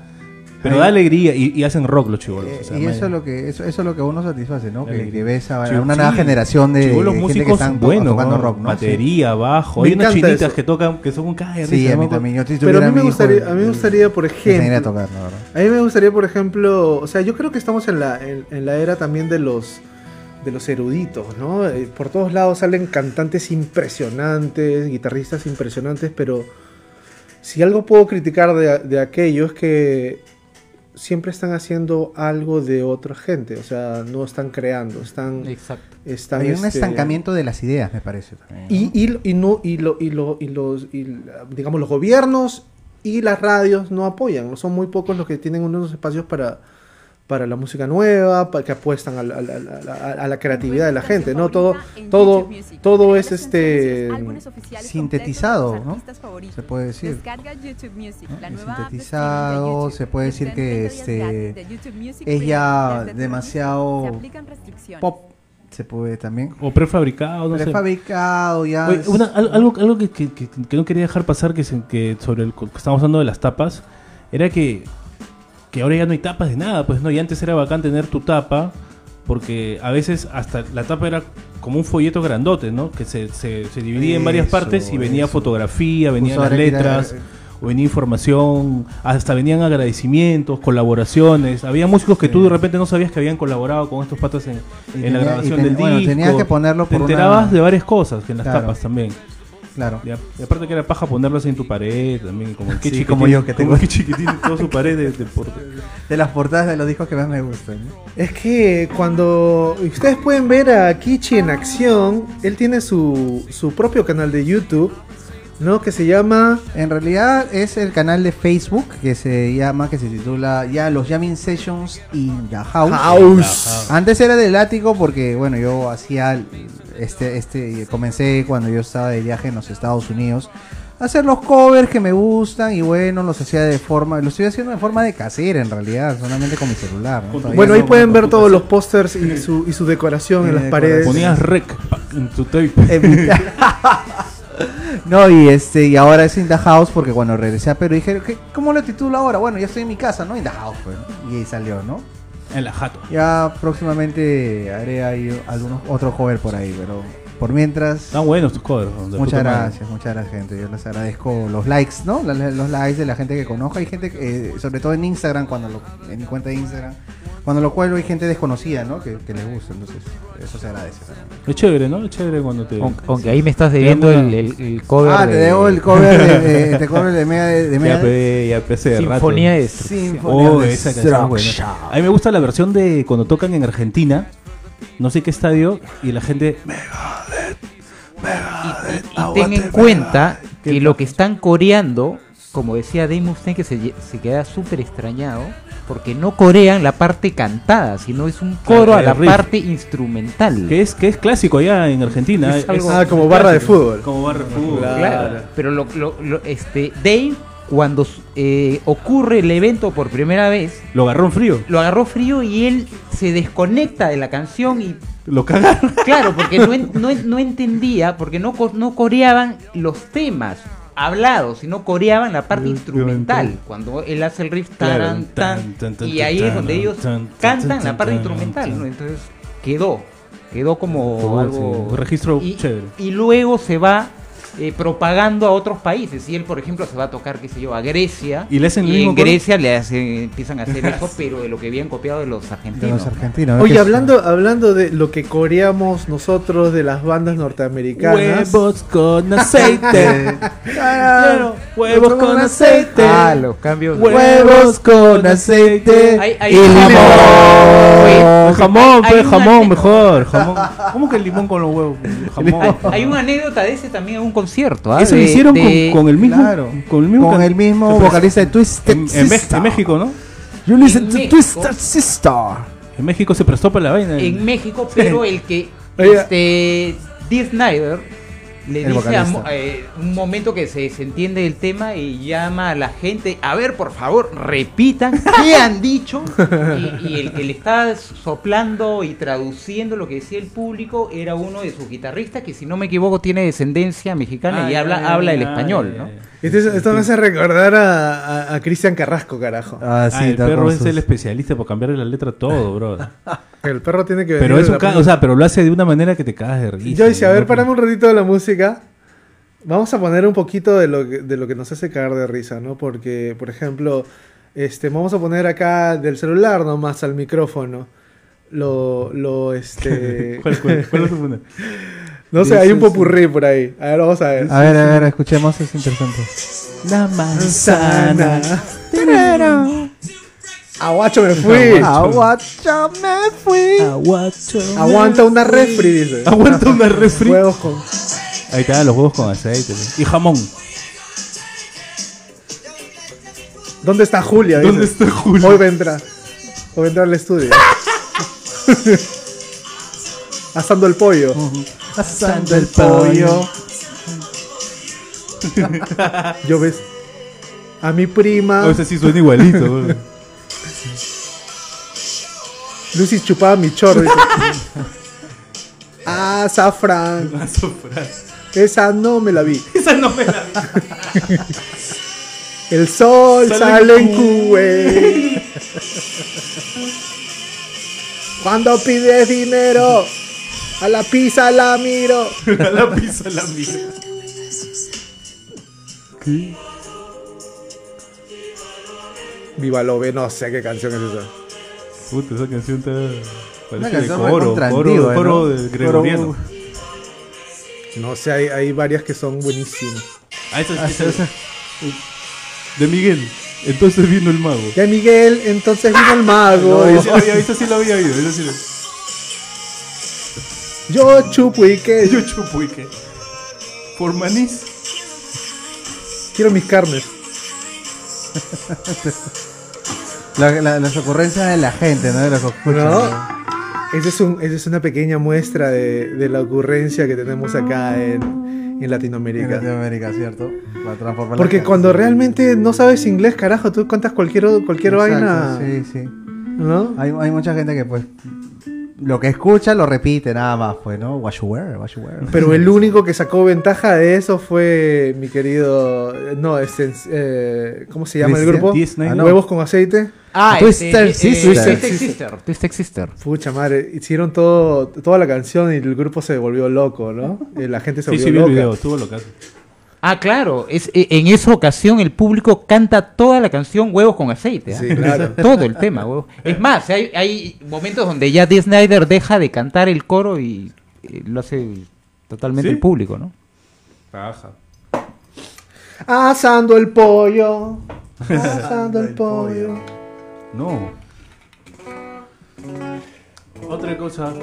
Pero da alegría y, y hacen rock los chibolos. Eh, o sea, y eso es lo que eso, eso es lo que uno satisface, ¿no? Que, que ves a, Chivo- una sí, nueva generación de chibolos gente que están buenos, tocando ¿no? rock, ¿no? Batería, bajo. Me Hay unas chinitas eso. que tocan que son un cae de Sí, a mí ¿no? también. Yo, si Pero a mí me hijo, gustaría, a mí me gustaría, por enseñaría a ejemplo, tocar, verdad. a mí me gustaría, por ejemplo, o sea, yo creo que estamos en la, en, en la era también de los de los eruditos, ¿no? Eh, Por todos lados salen cantantes impresionantes, guitarristas impresionantes, pero si algo puedo criticar de, de aquello es que siempre están haciendo algo de otra gente, o sea, no están creando, están, Exacto. están Hay un este, estancamiento de las ideas, me parece. también, ¿no? y, y, y no, y, lo, y, lo, y los, y, digamos, los gobiernos y las radios no apoyan. Son muy pocos los que tienen unos espacios para, para la música nueva, para que apuestan a la, a la- a la- a la creatividad de la gente. No todo, todo, todo es este sintetizado, ¿no? Se puede decir. Descarga YouTube Music, ¿no? sintetizado, se puede decir que, este, es ya demasiado. Pop se puede también. O prefabricado, no sé. Prefabricado ya. Oye, una- al- algo algo que, que- que- que no quería dejar pasar que, se- que sobre el que estamos hablando de las tapas era que, que ahora ya no hay tapas de nada pues no y antes era bacán tener tu tapa porque a veces hasta la tapa era como un folleto grandote no que se, se, se dividía en varias partes y venía eso. fotografía venían Justo las letras o venía información hasta venían agradecimientos colaboraciones. Había músicos que tú de repente no sabías que habían colaborado con estos patas en, la tenía- grabación ten- del bueno, disco. tenías que ponerlo te por una- enterabas de varias cosas que en las Claro. tapas también Claro. y, a- y aparte que era paja ponerlas en tu pared también, como el Sí, Kichi como yo, que como tengo- que tiene toda su pared de, de por- De las portadas de los discos que más me gustan. ¿no? Es que cuando ustedes pueden ver a Kichi en acción, él tiene su, su propio canal de YouTube, ¿no? Que se llama... En realidad es el canal de Facebook que se llama, que se titula ya los Jamming Sessions in the House. House. Antes era del ático porque, bueno, yo hacía este, este, comencé cuando yo estaba de viaje en los Estados Unidos. a Hacer los covers que me gustan y bueno, los hacía de forma, lo estoy haciendo de forma de casera en realidad, solamente con mi celular. ¿no? Con Bueno, ahí no- pueden ver todos los pósters y su, y su decoración Y en la las paredes. Ponías rec en tu tape. No, y este, y ahora es In the House porque cuando regresé a Perú dije, ¿qué- ¿cómo lo titulo ahora? Bueno, ya estoy en mi casa, ¿no? In the House, pues, ¿no? Y ahí salió, ¿no? En la jato. Ya próximamente haré ahí algunos otro cover por ahí, pero por mientras Están buenos tus. De muchas gracias, muchas gracias gente. Yo les agradezco los likes, ¿no? Los likes de la gente que conozco. Hay gente, que, eh, sobre todo en Instagram, cuando lo, en mi cuenta de Instagram, cuando lo cuelgo hay gente desconocida, ¿no? Que, que les gusta, entonces eso se agradece. también. Es chévere, ¿no? Es chévere cuando te. Aunque, aunque ahí me estás debiendo Te el, el, el cover Ah, te de debo el cover de, de, te cover de media de, de Ya media pe, ya pe hace de rato. Sinfonía de Destrucción. Sinfonía Oh, de esa canción es buena. A mí me gusta la versión de cuando tocan en Argentina, no sé qué estadio, y la gente. Y ten en cuenta que lo que están coreando, como decía Dave Mustaine, que se, queda súper extrañado, porque no corean la parte cantada, sino es un coro a la riff. parte instrumental. Que es, que es clásico allá en Argentina. Es algo- Ah, como barra de fútbol. Como barra de fútbol. Claro. Claro, pero lo, lo- lo- este, Dave, cuando eh, ocurre el evento por primera vez, Lo agarró en frío. lo agarró frío y él se desconecta de la canción y Lo cagaron. Claro, porque no, en- no, no entendía, porque no, no coreaban los temas hablados, sino coreaban la parte instrumental. Cuando él hace el riff, taran, tan, tan, tan, tan, y ahí es donde ellos tan, tan, cantan tan, la parte instrumental. ¿no? Entonces quedó, quedó como algo... un registro y, chévere. y luego se va eh, propagando a otros países. Y él, por ejemplo, se va a tocar, qué sé yo, a Grecia. ¿Y le hacen mismo en? Grecia le hacen, empiezan a hacer eso, pero de lo que habían copiado de los De argentinos. los ¿no? argentinos. ¿no? Oye, hablando, hablando de lo que coreamos nosotros de las bandas norteamericanas. Huevos con aceite. Claro, huevos con aceite. Ah, los cambios. Huevos con aceite Hay- hay- y limón. Jamón, hay pues, jamón, mejor. Jamón. ¿Cómo que el limón con los huevos? Jamón. Hay, hay una anécdota de ese también en un concierto. ¿ah? Eso lo hicieron de- con, con el mismo. Claro. Con el mismo, Con can- el mismo Pero- vocalista de Twisted En, en Mex- Sister. en México, ¿no? You listen En to México. Twisted Sister. En México se prestó para la vaina. en México, pero el que este Dee Snyder le El dice a eh, un momento que se desentiende del tema y llama a la gente, a ver, por favor, repitan qué han dicho. Y, y el que le está soplando y traduciendo lo que decía el público era uno de sus guitarristas que, si no me equivoco, tiene descendencia mexicana Ah, y ya, habla, ya, habla el español, ¿no? Esto, esto me hace recordar a, a- a Cristian Carrasco, carajo. Ah, Ah, el perro es el especialista por cambiarle la letra a todo, bro. El perro tiene que venir. Pero es de un la ca- o sea, pero lo hace de una manera que te cagas de risa. Joyce, a ver, ¿no? parame un ratito de la música. Vamos a poner un poquito de lo que, de lo que nos hace cagar de risa, ¿no? Porque, por ejemplo, este, vamos a poner acá del celular nomás al micrófono. Lo, lo, este... ¿Cuál, cuál, cuál poner? no sé, hay un popurrí por ahí. A ver, vamos a ver. A ver, a ver, escuchemos, es interesante. La Manzana. Aguacho me fui. Aguacha, me fui. Aguacho. Aguanta una refri, dice. Aguanta una refri. Huevos con... Ahí está, los huevos con aceite. Y jamón. ¿Dónde está Julia? ¿Dónde dice. está Julio? Hoy vendrá. Hoy vendrá al estudio. Asando el pollo. Asando el pollo. Yo ves. A mi prima. O sea, sí suena igualito. Lucy chupaba mi chorro. dice. ah, Safran. Azafrán. Esa no me la vi. Esa no me la vi. El sol Sale sale, en Kuwait. Cuando pides dinero, a la pizza la miro. A la pizza la mía. ¿Qué? Viva Lobe, no sé qué canción es esa. Puta, esa canción está. Parece canción de coro, coro, antigua, coro ¿no? de gregoriano. No sé, hay, hay varias que son buenísimas. Ah, esa, esa, esa. De Miguel. Entonces vino el mago. Ya Miguel, entonces vino el mago. No, esa sí la había oído. Esa sí la... Yo chupo y que Yo chupo y qué. Por manís. quiero mis carnes. La- la- las ocurrencias de la gente, ¿no? Esa es, un, esa es una pequeña muestra de, de la ocurrencia que tenemos acá en, en En Latinoamérica. Latinoamérica, ¿cierto? Para Porque cuando realmente no sabes inglés, carajo, tú cuentas cualquier, cualquier Exacto, vaina. Sí, sí. ¿No? Hay, hay mucha gente que, pues, lo que escucha lo repite nada más, pues, ¿no? What you wear, what you wear. Pero el único que sacó ventaja de eso fue mi querido. No, este, eh, ¿cómo se llama el grupo? Disney. Ah, no. Huevos con aceite. Ah, Twister este, eh, Sister. Twisted Sister. Twisted Sister. Pucha madre, hicieron todo, toda la canción y el grupo se volvió loco, ¿no? Y la gente se Sí, volvió sí, vi el loca. video. Estuvo locazo. Ah, claro. Es, eh, en esa ocasión el público canta toda la canción Huevos con aceite. ¿ah? Sí, claro. Todo el tema, huevos. Es más, hay, hay momentos donde ya Dee Snyder deja de cantar el coro y eh, lo hace totalmente ¿Sí? el público, ¿no? Paja. Asando el pollo. Asando el pollo. No. Otra cosa.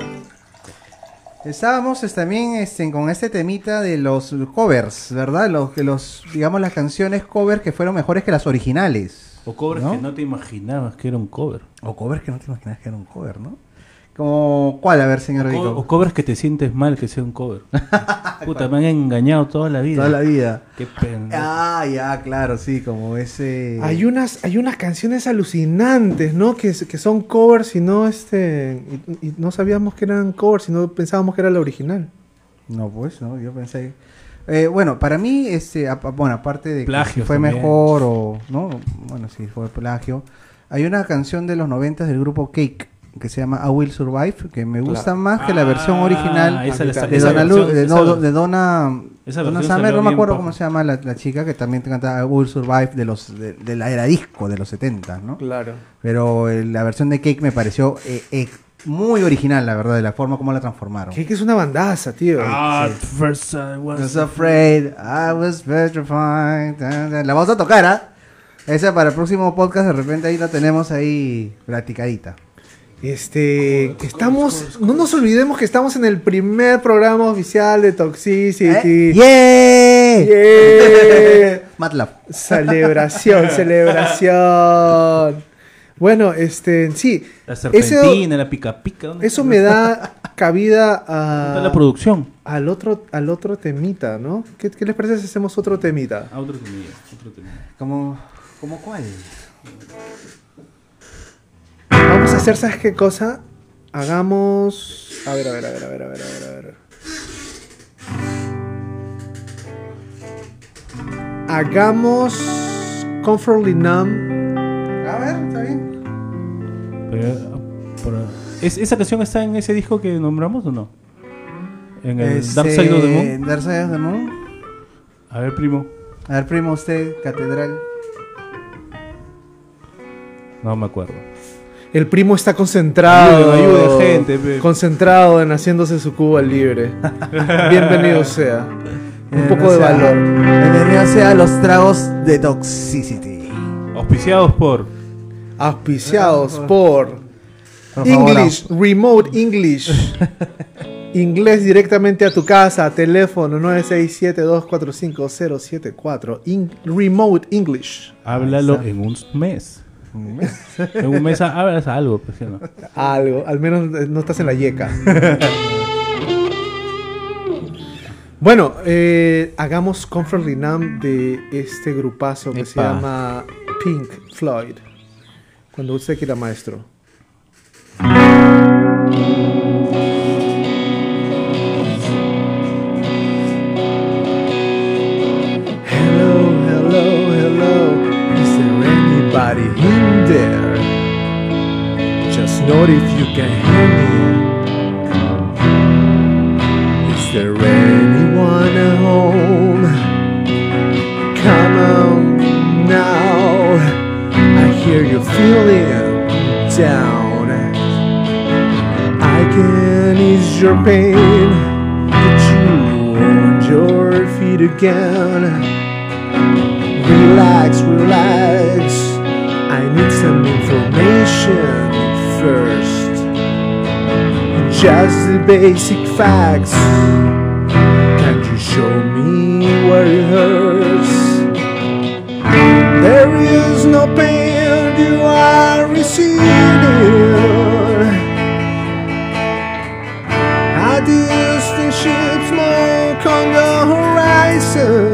Estábamos también este, con este temita de los covers, ¿verdad? Los, que los, digamos, las canciones covers que fueron mejores que las originales. O covers ¿no? que no te imaginabas que era un cover. O covers que no te imaginas que era un cover, ¿no? Como, ¿cuál? A ver, señor O, Vico. o covers que te sientes mal que sea un cover. Puta, me han engañado toda la vida. Toda la vida. Qué pena. Ah, ya, claro, sí, como ese... Hay unas, hay unas canciones alucinantes, ¿no? Que, que son covers y no este. Y, y no sabíamos que eran covers, sino pensábamos que era la original. No, pues, no, yo pensé... Eh, bueno, para mí, este, bueno, aparte de que Plagios si fue también. mejor o... No, bueno, si fue plagio. Hay una canción de los 90 del grupo Cake que se llama I Will Survive, que me gusta más que la versión Ah, original esa- esa- de esa Donna, Lu- versión- de, esa- no, de Donna, versión Summer, no me acuerdo cómo se llama la, la chica que también canta I Will Survive de los de, de la era disco de los 70, ¿no? Claro. Pero eh, la versión de Cake me pareció eh, eh, muy original, la verdad, de la forma como la transformaron. Que es una bandaza, tío. Ah, first I I was was afraid, I was petrified. La vamos a tocar, ¿ah? Esa para el próximo podcast, de repente ahí la tenemos ahí practicadita. Este, estamos, no nos olvidemos que estamos en el primer programa oficial de Toxicity. ¡Eh! ¡Yeah! Yeah. MATLAB. Celebración, celebración. Bueno, este, sí. La Eso, serpentina, la pica pica. ¿dónde eso me da cabida ¿Dónde está a, la producción? al otro al otro temita, ¿no? ¿Qué, qué les parece si hacemos otro temita? Ah, otro temilla, otro temilla. ¿Cómo, cómo cuál? Hacer, ¿sabes qué cosa? Hagamos. A ver, a ver, a ver, a ver, a ver, a ver, a ver. Hagamos Comfortably Numb. A ver, está bien. Pero, pero- ¿es- ¿Esa canción está en ese disco que nombramos o no? En el Este, Dark Side of the Moon. Dark Side of the Moon. A ver, primo. A ver, primo, usted, catedral. No me acuerdo. El primo está concentrado. Gente, pe. Concentrado en haciéndose su cuba libre. Bienvenido sea. Un poco no de sea- valor. Bienvenido sea a los tragos de Toxicity. Auspiciados por. Auspiciados por Por favor, English, Remote English. Inglés directamente a tu casa, teléfono 967-245-074. In- remote English. Háblalo en un mes. En un mes hablas algo, pues, ¿sí no? Algo, al menos no estás en la yeca. bueno, eh, hagamos Comfort Numb de este grupazo que se llama Pink Floyd. Cuando usted quiera, maestro. Note if you can hear me. Is there anyone at home? Come on now. I hear you feeling down. I can ease your pain. Get you on your feet again. Relax, relax. I need some information first. Just the basic facts. Can't you show me where it hurts? There is no pain you are receiving. A distant ship smoke on the horizon.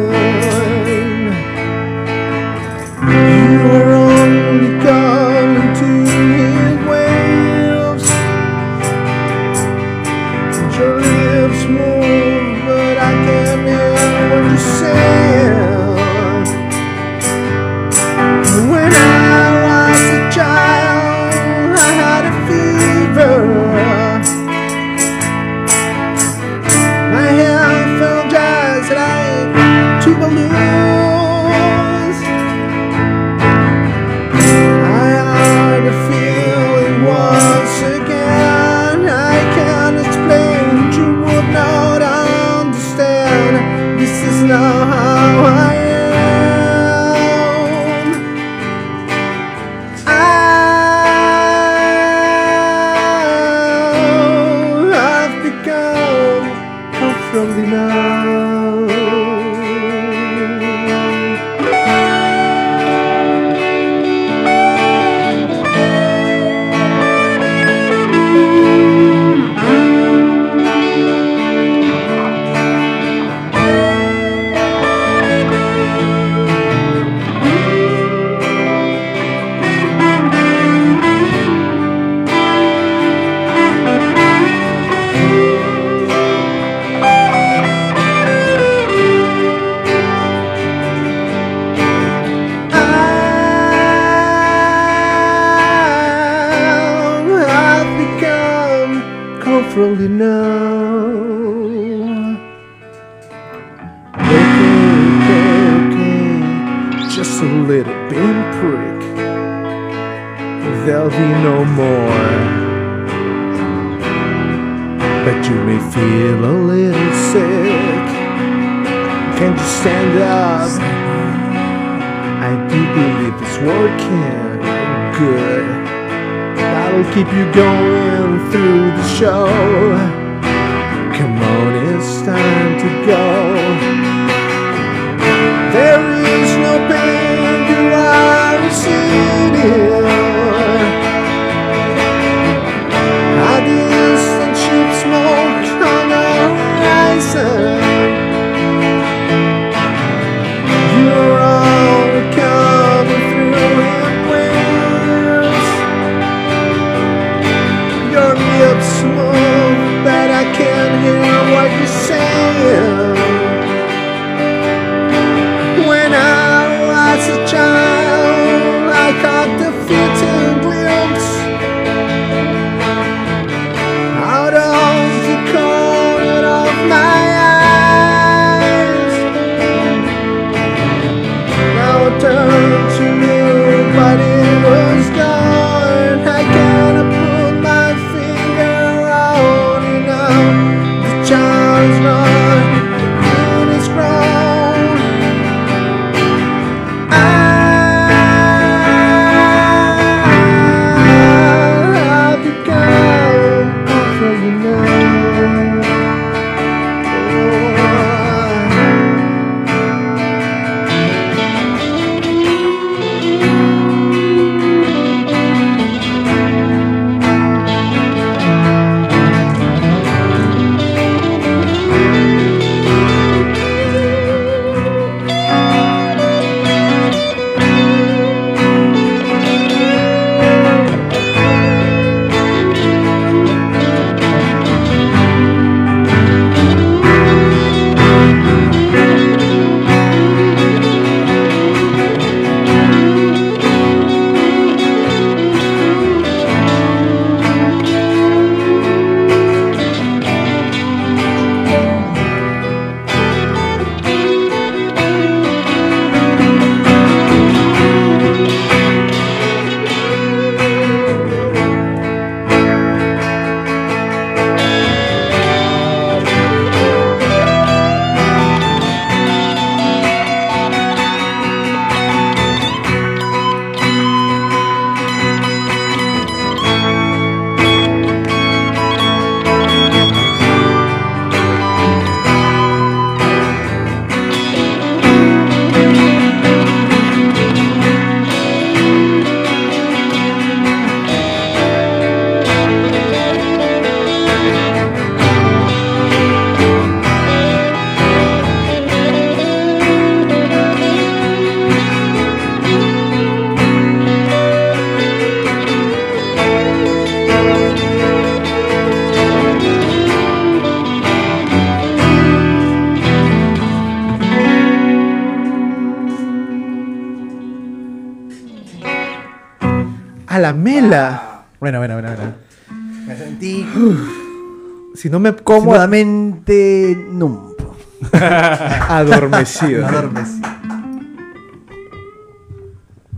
Si no me cómodamente numpo. adormecido. Adormecido.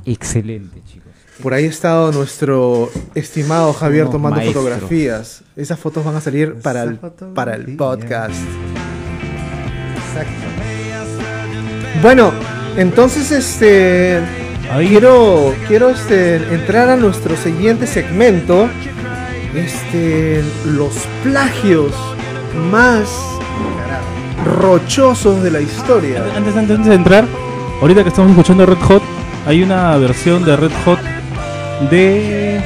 Excelente, chicos. Por ahí ha estado nuestro estimado Javier tomando fotografías. Esas fotos van a salir para el, para el podcast. Exacto. Bueno, entonces este quiero quiero este entrar a nuestro siguiente segmento. Este los plagios más rochosos de la historia. Antes, antes, antes de entrar, ahorita que estamos escuchando Red Hot, hay una versión de Red Hot de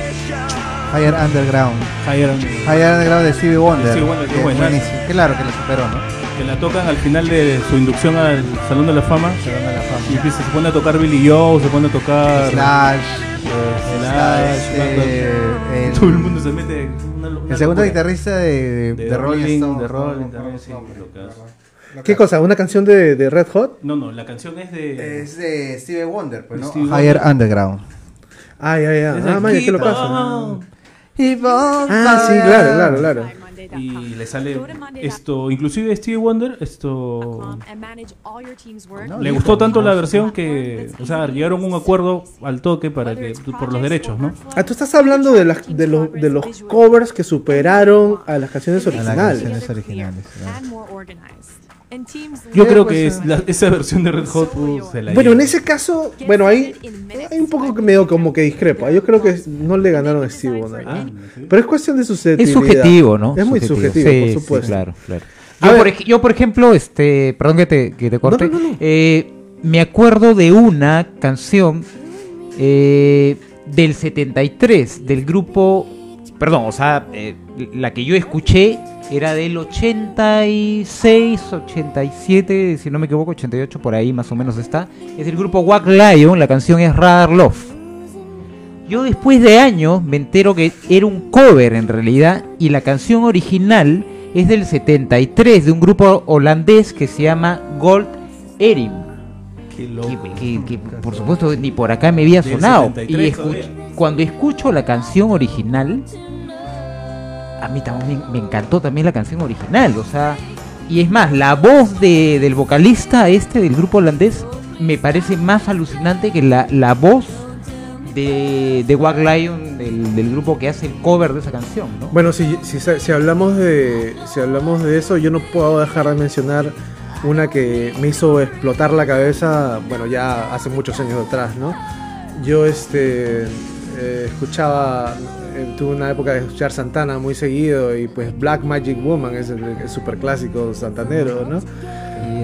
Higher Underground. Higher Higher Underground de Stevie Wonder. Stevie Wonder, qué que. Claro que lo superó, ¿no? que la tocan al final de su inducción al Salón de la Fama. Se gana la fama. Y se pone a tocar Billy Joe, se pone a tocar Slash. Slash, eh, el- todo el mundo se mete. Una, una El segundo locura. guitarrista de, de, de, de Rolling Rolling, Stones. de Rolling ¿no? también, sí, locazo. ¿Qué cosa? ¿Una canción de, de Red Hot? No, no, la canción es de. Es de Stevie Wonder, pues, ¿no? Higher Wonder. Underground. Ah, ya, ya. es Ah, Maya, ¿qué lo pasa? Ah, sí, claro, claro, claro. Y le sale esto, inclusive Stevie Wonder, esto le gustó tanto la versión que, o sea, llegaron a un acuerdo al toque para que por los derechos, ¿no? Ah, tú estás hablando de, las, de, los, de los covers que superaron a las canciones A las originales. canciones originales. Yo creo pues, que es la- esa versión de Red Hot uh, se la Bueno, en lleva. ese caso, bueno, ahí hay un poco que medio como que discrepo. Yo creo que no le ganaron a Steve Wonder. Ah. Pero es cuestión de Es susceptibilidad. subjetivo, ¿no? Es muy subjetivo, Sí, por sí, supuesto. claro, claro. A Yo, ver. por, ej- yo, por ejemplo, este, perdón que te, que te corte, no, no. eh, me acuerdo de una canción eh, del 73, del grupo, perdón, o sea, eh, la que yo escuché era del 86, 87, si no me equivoco, 88, por ahí más o menos está. Es el grupo Wack Lion, la canción es Radar Love. Yo después de años me entero que era un cover en realidad y la canción original es del 73 de un grupo holandés que se llama Gold Erim, Qué loco. que, que- que, por supuesto ni por acá me había sonado. 73 Y todavía. cuando escucho la canción original, a mí también me, encantó también la canción original. O sea, y es más, la voz de- del vocalista este del grupo holandés me parece más alucinante que la, la voz de, de Lion del, del grupo que hace el cover de esa canción, ¿no? Bueno, si, si, si hablamos de si hablamos de eso, yo no puedo dejar de mencionar una que me hizo explotar la cabeza, bueno, ya hace muchos años atrás, ¿no? Yo este eh, escuchaba, tuve una época de escuchar Santana muy seguido y pues Black Magic Woman es el, el super clásico santanero, ¿no?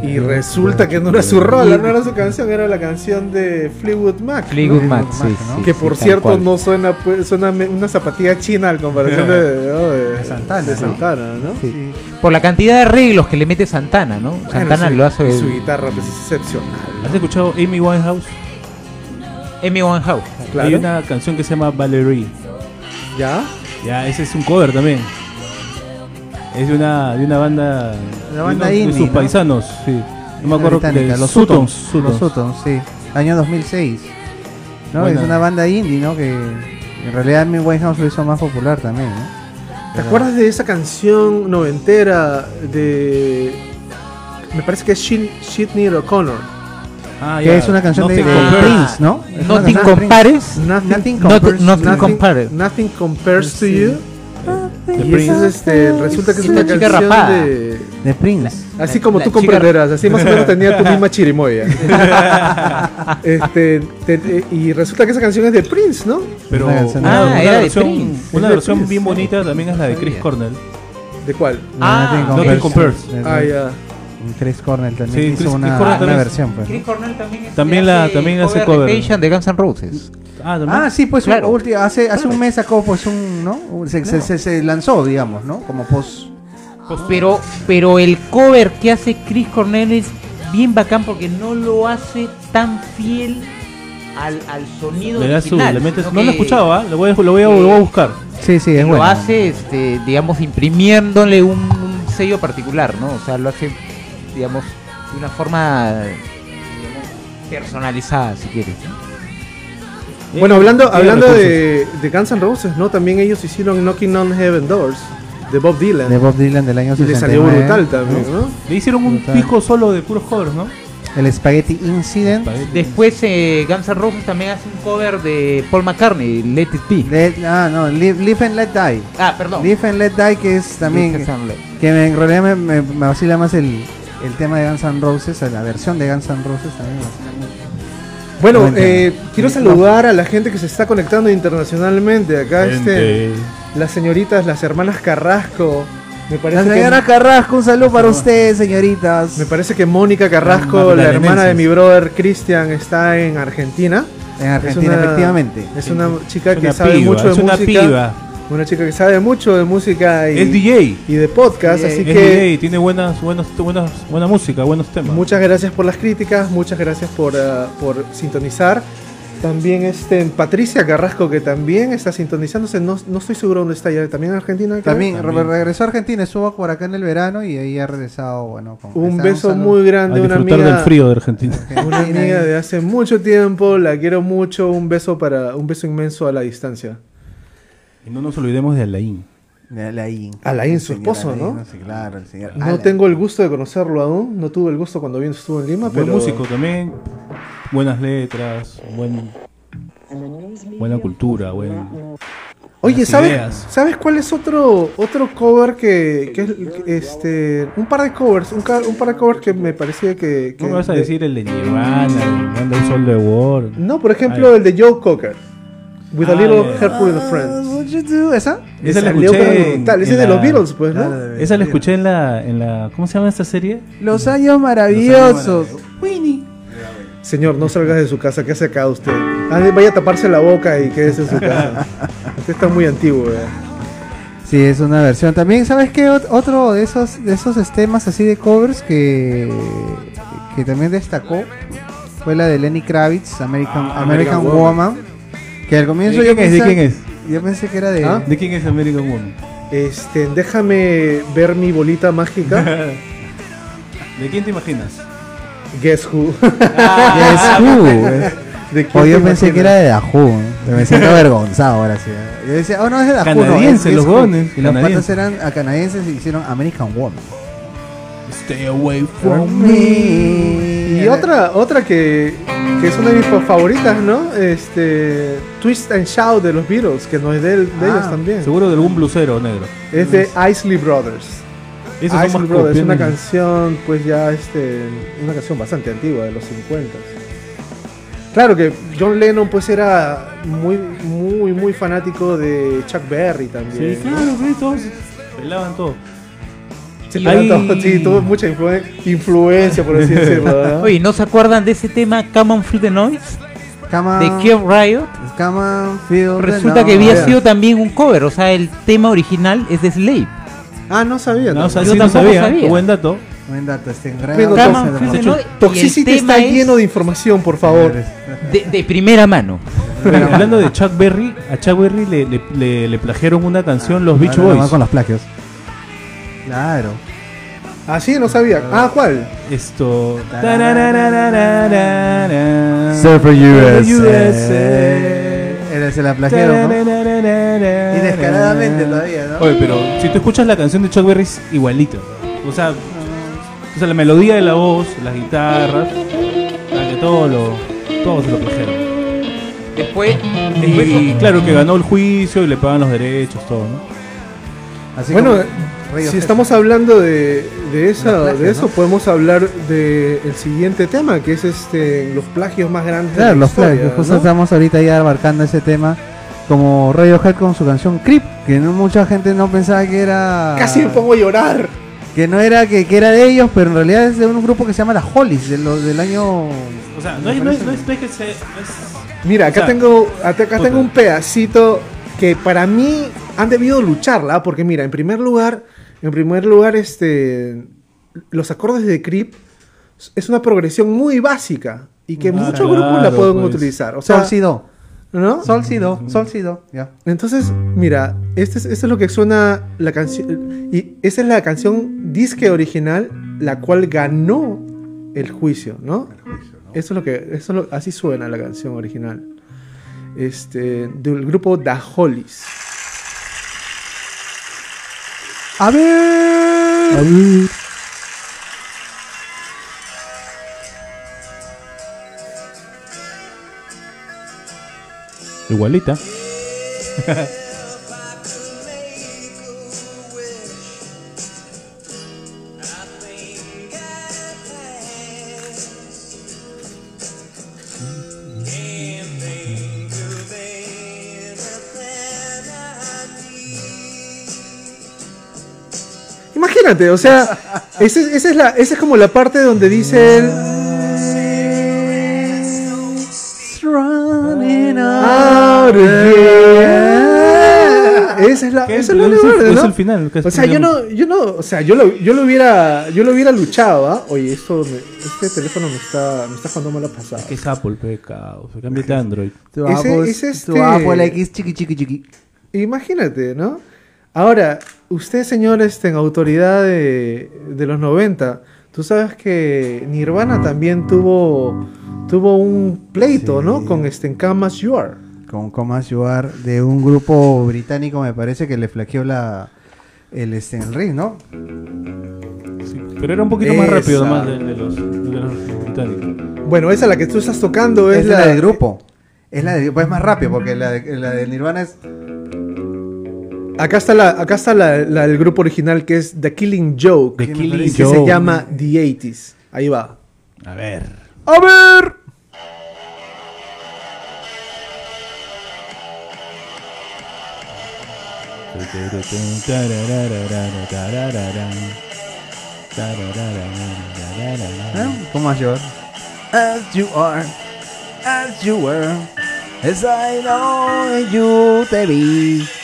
Y resulta que no era su rola, no era su canción, era la canción de Fleetwood Mac. ¿no? Fleetwood Mac, Mac, sí, ¿no? sí, que por cierto no suena pues, suena una zapatilla china al comparación de, ¿no? de, De Santana, de ¿no? Santana, ¿no? Sí. Por la cantidad de arreglos que le mete Santana, ¿no? Bueno, Santana su- lo hace y su guitarra pues, es excepcional. ¿Has escuchado Amy Winehouse? Amy Winehouse. Claro. Hay una canción que se llama Valerie. ¿Ya? Ya, ese es un cover también. Es de una, de una banda. Una banda de, unos- de indie, sus ¿no? paisanos, sí. No me acuerdo de los Sutons. Sutons. Los Sutons, sí. Año 2006. ¿no? Buena. Es una banda indie, ¿no? Que en realidad mi Winehouse lo hizo más popular también, ¿no? ¿Te acuerdas de esa canción noventera de me parece que es Sidney O'Connor? Ah, Que es una canción de, Nothing de Compares. Prince, ¿no? Es una Nothing compares. Nothing, Nothing Not- compares. nothing nothing- compares. nothing compares to you. De Y Prince. eso es, este, resulta que es una una chica canción rapada. de De Prince. Así como la tú comprenderás, así más o menos tenía tu misma chirimoya. este, te- te- y resulta que esa canción es de Prince, ¿no? Pero Una Ah, una era de versión, Prince. una Es de versión Prince. bien bonita también es la de Chris Cornell. ¿De cuál? Ah, Nothing Compares. Ah, ya. Chris Cornell también Sí, hizo Chris- una, Chris Cornell una también- versión, pues. Chris Cornell también, También la- también hace cover. de Patient de Guns N' Roses. Ah. Ah, sí, pues Claro. ulti- hace, hace un mes sacó pues un, ¿no? Se, se- se- se lanzó, digamos, ¿no? Como post. Pero, pero el cover que hace Chris Cornell es bien bacán porque no lo hace tan fiel al, al sonido Le das su- original. le metes- no lo que- escuchaba, lo voy, a- lo voy a, lo voy a buscar. Sí, sí, es lo bueno. hace, este, digamos, imprimiéndole un, un sello particular, ¿no? O sea, lo hace, digamos, de una forma digamos, personalizada, si quieres. ¿no? Bueno, hablando, hablando de, de Guns N' Roses, ¿no? También ellos hicieron Knocking on Heaven Doors de Bob Dylan. De Bob Dylan del año y le 69. salió brutal también, ¿no? Le hicieron un Brutal. disco solo de puros covers, ¿no? El Spaghetti Incident. Después eh, Guns N' Roses también hace un cover de Paul McCartney, Let It Be. Let- ah, no, Live, Live and Let Die. Ah, perdón. Live and Let Die, que es también. Que me- en realidad me, me, me vacila más el, el tema de Guns N' Roses, la versión de Guns N' Roses también. Bueno, Buen tema. eh, quiero saludar a la gente que se está conectando internacionalmente. Acá este, las señoritas, las hermanas Carrasco. Me La parece señora que, Carrasco, un saludo para ustedes, señoritas. me parece que Mónica Carrasco, la Magdalenenses. hermana de mi brother Cristian, está en Argentina. En Argentina, Es una- efectivamente. Es una chica Es que sabe mucho de es una música. piba. Una chica que sabe mucho de música y, Es DJ. y de podcast, Es así Es que DJ, tiene buenas, buenas, buenas, buena música, buenos temas. muchas gracias por las críticas, muchas gracias por, ah, por sintonizar. También este, Patricia Carrasco, que también está sintonizándose, no, no estoy seguro dónde está ya, también en Argentina. También, También. regresó a Argentina, estuvo por acá en el verano y ahí ha regresado, bueno. con- Un beso saludo. muy a grande, una disfrutar amiga, del frío de Argentina. una amiga de hace mucho tiempo, la quiero mucho, un beso para, un beso inmenso a la distancia. Y no nos olvidemos de Alain. De Alain. Alain, su esposo, Alain, ¿no? Sí, claro, el señor No Alain. tengo el gusto de conocerlo aún, no tuve el gusto cuando bien estuvo en Lima, Buen pero músico también, buenas letras, buen, buena cultura, buen... Oye, ¿sabes, ideas. ¿sabes cuál es otro otro cover que, que es que, este un par de covers, un, un par de covers que me parecía que, que- ¿Cómo me vas a de- decir el de Nirvana, el Manda un Sol de War? No, por ejemplo, el de Joe Cocker. With a Ah, little ya. help with the Ah, friends. what you do? ¿Esa? Esa la escuché en-. Ese en es de los la- Beatles, pues, ¿no? Claro, Esa la escuché en la, en la... ¿Cómo se llama esta serie? Los años maravillosos. Señor, no salgas de su casa. ¿Qué hace acá usted? Ah, vaya a taparse la boca y quédese en su casa. Usted está muy antiguo, ¿verdad? Sí, es una versión. También, ¿sabes qué? Ot- Otro de esos, de esos temas así de covers que, que también destacó fue la de Lenny Kravitz, American, Ah, American, American Woman. Que al comienzo ¿De yo quién es? ¿De quién es? Yo pensé que era de. ¿Ah? ¿De quién es American Woman? Este, déjame ver mi bolita mágica. ¿De quién te imaginas? Guess Who. Yes, who, eh. ¿De quién O yo pensé que era de Dahu. Me siento avergonzado ahora sí. eh. Yo decía, oh no, es de Dahu. Canadienses, no, es los Guess Who. huevones, Y los patas eran a canadienses y hicieron American Woman. Stay away From me. Y otra, otra que, que es una de mis fa- favoritas, ¿no? Este Twist and Shout de los Beatles, que no es de, de Ah, ellos también. Seguro de algún blusero negro. Es de Isley Brothers. Isley Brothers es una canción, pues ya este, una canción bastante antigua, de los 50. Claro que John Lennon pues era muy, muy, muy fanático de Chuck Berry también. Sí, claro, sí, todos pelaban todo. Hay- todo- sí, tuvo mucha influen- influencia, por así decirlo. ¿no? Oye, ¿no se acuerdan de ese tema Come on Feel the Noise? Come De Kev Riot. come on, feel the Resulta que había sido también un cover, o sea, el tema original es de Slave. Ah, no sabía. No, o sea, también. Yo sí no tampoco sabía. sabía. Buen dato. Buen dato, este gran Pero dato, Come on, ese Feel the dato. Noise. Toxicity está es lleno de información, por favor. de, de primera mano. Pero hablando de Chuck Berry, a Chuck Berry le, le, le, le plagiaron una canción los Beach Boys. con los plagios. Claro. Ah, sí, no sabía. Ah, ¿cuál? Esto. Surfer USA. Era, se la plagiaron, ¿no? Y descaradamente todavía, ¿no? Oye, pero si tú escuchas la canción de Chuck Berry es igualito. O sea, o sea, la melodía de la voz, las guitarras, ah, que todo lo, todo se lo plagiaron. Después, Y claro que ganó el juicio y le pagan los derechos, todo, ¿no? Así bueno, como. Si estamos hablando de, de, esa, plagios, de eso, ¿no? podemos hablar del siguiente tema, que es este los plagios más grandes Claro, de la los historia, plagios. Justo ¿no? estamos ahorita ya abarcando ese tema. Como Radiohead con su canción Creep, que no mucha gente no pensaba que era. Casi me pongo a llorar. Que no era que, que era de ellos, pero en realidad es de un grupo que se llama La Hollies, de lo- del año. O sea, no es, no es, no es, no es que se. es- Mira, acá O sea, tengo acá puta. tengo un pedacito que para mí han debido lucharla, porque mira, en primer lugar, en primer lugar, este, los acordes de Creep es una progresión muy básica y que Ah, muchos claro, grupos la pueden pues. utilizar. O sea, Sol, si, do. ¿no? Sol, si, do. Sol, si, do. Ya. Entonces, mira, este es, esto es lo que suena la canción. Y esa es la canción disque original, la cual ganó el juicio, ¿no? Eso es lo que. Eso es lo- así suena la canción original. Este. Del grupo The Hollies. A ver. Igualita. Imagínate, o sea, esa es, esa es la, esa es como la parte donde dice él. Esa es la, ¿Qué? esa es la Es el- verdad, es ¿no? el final, O sea, yo no, yo no, o sea, yo lo, yo lo hubiera, yo lo hubiera luchado, ¿ah? Oye, esto, me- este teléfono me está, me está jugando mala pasada. Que es Apple, pecado. Cámbiate a Android. Tu Ese- Apple, es este- tu Apple X chiqui chiqui chiqui. Imagínate, ¿no? Ahora, usted, señor, este, en autoridad de, de los 90, tú sabes que Nirvana también tuvo, tuvo un pleito, Sí. ¿no? Con este, en Come As You Are. Con Come As You Are, de un grupo británico, me parece que le flaqueó la, el, este, el ring, ¿no? Sí, pero era un poquito más rápido nomás de, de los, de los británicos. Bueno, esa la que tú estás tocando es, Es la del grupo. Es la de, pues es más rápido porque la de, la de Nirvana es. Acá está, la, acá está la, la del grupo original que es The Killing Joke. The Killing que se Joke. llama The 80s. Ahí va. A ver. ¡A ver! ¿Eh? Come As You Are. As you are, as you were, as I know you te vi.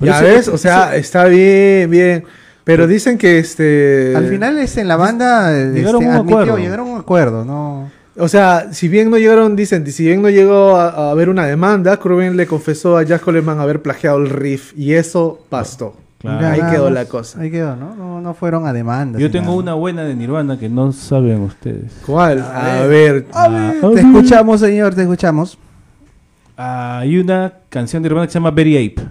Pero ya ves, o sea, está bien, bien. Pero dicen que este. Al final es en la banda Llegaron este, a un admitió, acuerdo. llegaron a un acuerdo, ¿no? O sea, si bien no llegaron, dicen, si bien no llegó a, a haber una demanda, Cobain le confesó a Jack Coleman haber plagiado el riff y eso bastó. Claro. Ahí nada quedó la cosa. Ahí quedó, ¿no? No, no fueron a demanda. Yo tengo una buena de Nirvana que no saben ustedes. ¿Cuál? A ver. Ah, Te escuchamos, señor, te escuchamos. hay una canción de Nirvana que se llama Very Ape.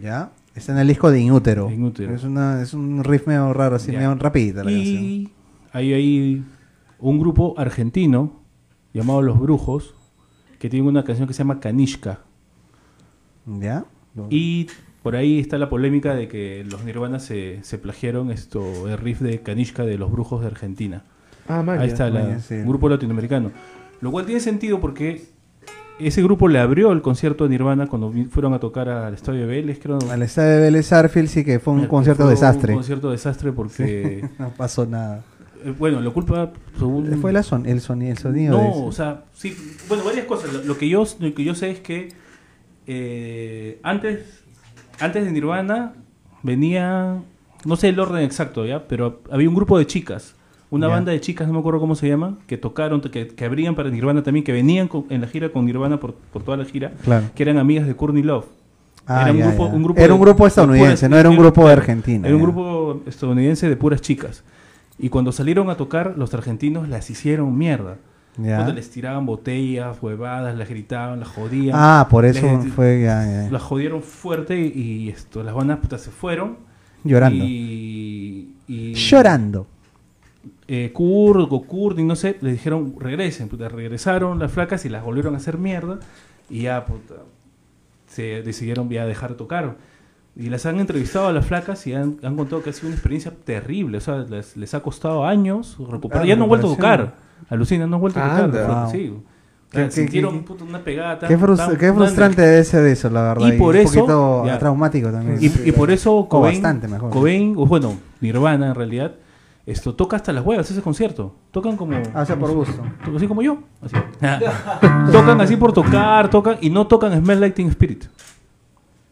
Ya. Está en el disco de Inútero. Inútero. Es, una, es un riff medio raro, así Ya. medio rapidita la canción. Y hay ahí un grupo argentino llamado Los Brujos que tiene una canción que se llama Kanishka. ¿Ya? Y por ahí está la polémica de que los Nirvana se, se plagiaron esto, el riff de Kanishka de Los Brujos de Argentina. Ah, Ahí ya. está, sí. un grupo latinoamericano. Lo cual tiene sentido porque ese grupo le abrió el concierto de Nirvana cuando fueron a tocar al Estadio de Vélez, creo. Al estadio de Vélez Arfield sí que fue un concierto desastre. Un concierto desastre porque, No pasó nada. eh, bueno, lo culpa según... Fue la son, el, soni- el sonido. No, o sea, sí, bueno, varias cosas. Lo, lo que yo, lo que yo sé es que eh, antes, antes de Nirvana venía, no sé el orden exacto, ¿ya? Pero había un grupo de chicas, una banda de chicas, no me acuerdo cómo se llaman, que tocaron, que, que abrían para Nirvana también, que venían con- en la gira con Nirvana por, por toda la gira, Claro. que eran amigas de Courtney Love. Ah, era un ya, grupo, ya. un grupo Era un grupo de estadounidense, no era un grupo de Argentina. Era un grupo estadounidense de puras chicas. Y cuando salieron a tocar, los argentinos las hicieron mierda. Puta, les tiraban botellas, huevadas, las gritaban, las jodían. Ah, por eso Les- fue. Las jodieron fuerte y, y esto, las bandas puta, se fueron. llorando. Y, y Llorando. Eh, Kurt o no sé, le dijeron regresen, puta, regresaron las flacas y las volvieron a hacer mierda y ya puta, se decidieron ya dejar de tocar. Y las han entrevistado a las flacas y han, han contado que ha sido una experiencia terrible, o sea, les, les ha costado años recuperar. Ah, ya no han vuelto a tocar, alucina, no han vuelto a tocar. Qué- qué- sintieron qué- una pegada tan- Qué, tan qué frustrante debe ser eso, la verdad. Y por un eso- poquito ya. traumático también. Y, y por eso O Cobain, bastante mejor. Cobain, o bueno, Nirvana en realidad, esto toca hasta las huevas ese concierto. Tocan como. Ah, o sea, por gusto. to- Así como yo. Así. tocan así por tocar, tocan y no tocan Smell Like Teen Spirit.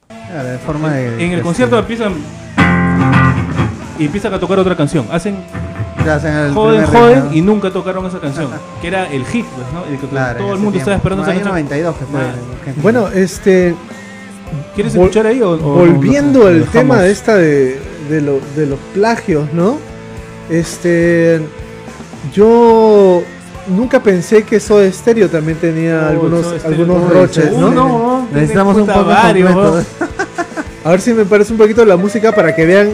Claro, de forma de. En el concierto empiezan. Y empiezan a tocar otra canción. Hacen. Ya hacen el Joden, joden ritmo. y nunca tocaron esa canción. Que era el hit, pues, ¿no? El que Claro, todo el mundo tiempo. estaba esperando esa Año canción. 92 que fue. Ah. Bueno, este. ¿Quieres escuchar ahí o, Volviendo o- al tema de esta de, de, lo- de los plagios, ¿no? Este. Yo nunca pensé que Soda Stereo también tenía Oh, algunos, Soda algunos roches, ¿no? sí. no, Necesitamos un poco varios, completo. A ver si me parece un poquito la música para que vean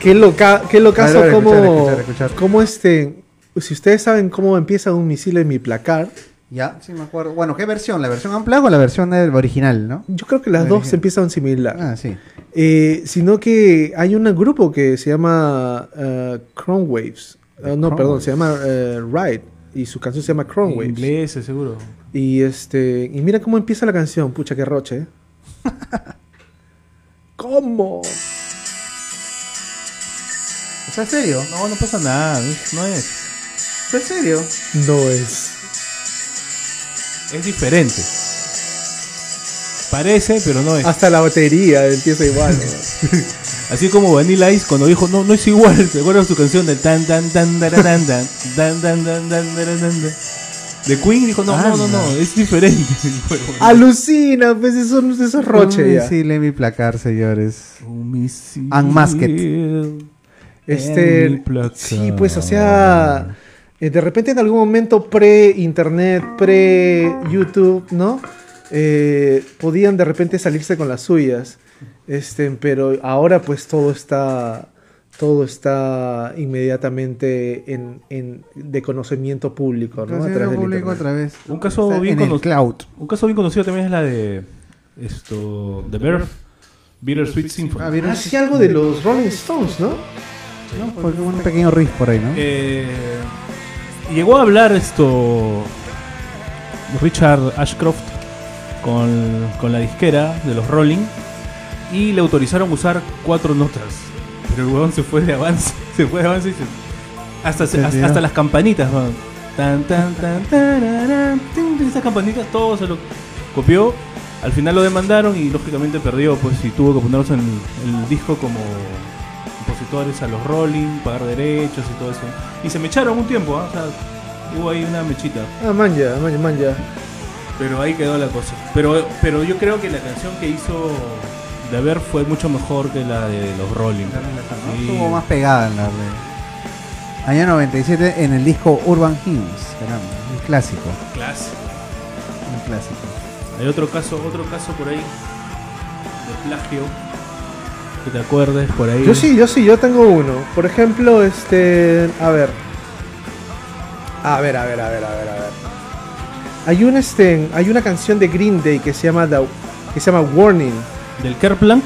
qué loca, qué locazo, ver, a ver, cómo, escuchar, escuchar, escuchar. cómo este. Si ustedes saben cómo empieza un misil en mi placar, Ya, sí me acuerdo. Bueno, ¿qué versión? ¿La versión unplugged o la versión del original, no? yo creo que las La dos original. empiezan similar. Ah, sí. Eh, sino que hay un grupo que se llama uh, Chrome Waves. Uh, no, Chrome perdón, Waves. se llama uh, Ride. Y su canción se llama Chrome Waves. Inglés, seguro. Y este. Y mira cómo empieza la canción, pucha que roche. ¿eh? ¿Cómo? Sea, ¿en serio? No, no pasa nada, no es- no es. ¿En serio? No es. Es diferente. Parece, pero no es. Hasta la batería empieza igual. ¿no? Así como Vanilla Ice cuando dijo, no, no es igual. ¿Te acuerdas su canción de tan tan tan tan tan tan tan tan tan tan tan tan tan De Queen dijo, no, no, no, no, es diferente. Alucina, pues eso no es esos roche ya. Sí, le mi placar, señores. Un misil Unmasked. en Este, mi placar. sí, pues, o sea, eh, de repente en algún momento pre-internet, pre-YouTube, ¿no? Eh, podían de repente salirse con las suyas, este, pero ahora pues todo está, todo está inmediatamente en, en- de conocimiento público, ¿no? A Conocimiento través del público otra vez. Un caso Está bien en el cono- cloud. Un caso bien conocido también es la de esto The Birth, Bittersweet Symphony. Ah, ¿vieron? Ah, sí, algo de los Rolling Stones, ¿no? ¿no? Como un pequeño riff por ahí, ¿no? Eh, llegó a hablar esto Richard Ashcroft con, con la disquera de los Rolling y le autorizaron usar cuatro notas. Pero el huevón se fue de avance, se fue de avance y se- hasta, se- hasta, hasta las campanitas, weón. Tan, tan, tan, tararán, tin, esas campanitas, todo se lo copió. Al final lo demandaron y lógicamente perdió, pues, y tuvo que ponerlos en el disco como compositores a los Rolling, pagar derechos y todo eso. Y se me echaron un tiempo, ¿ah? o sea, hubo ahí una mechita. Ah, manja, manja, manja. Pero ahí quedó la cosa. Pero, pero yo creo que la canción que hizo de haber fue mucho mejor que la de los Rolling. Sí. Estuvo más pegada en la de- Año 97 en el disco Urban Hymns, caramba, un clásico, Clase. un clásico. Hay otro caso, otro caso por ahí de plagio que te acuerdes por ahí. Yo sí, yo sí, yo tengo uno. Por ejemplo, este. A ver. A ver, a ver, a ver, a ver, a ver. Hay un este. Hay una canción de Green Day que se llama The- que se llama Warning. Del Kerplunk.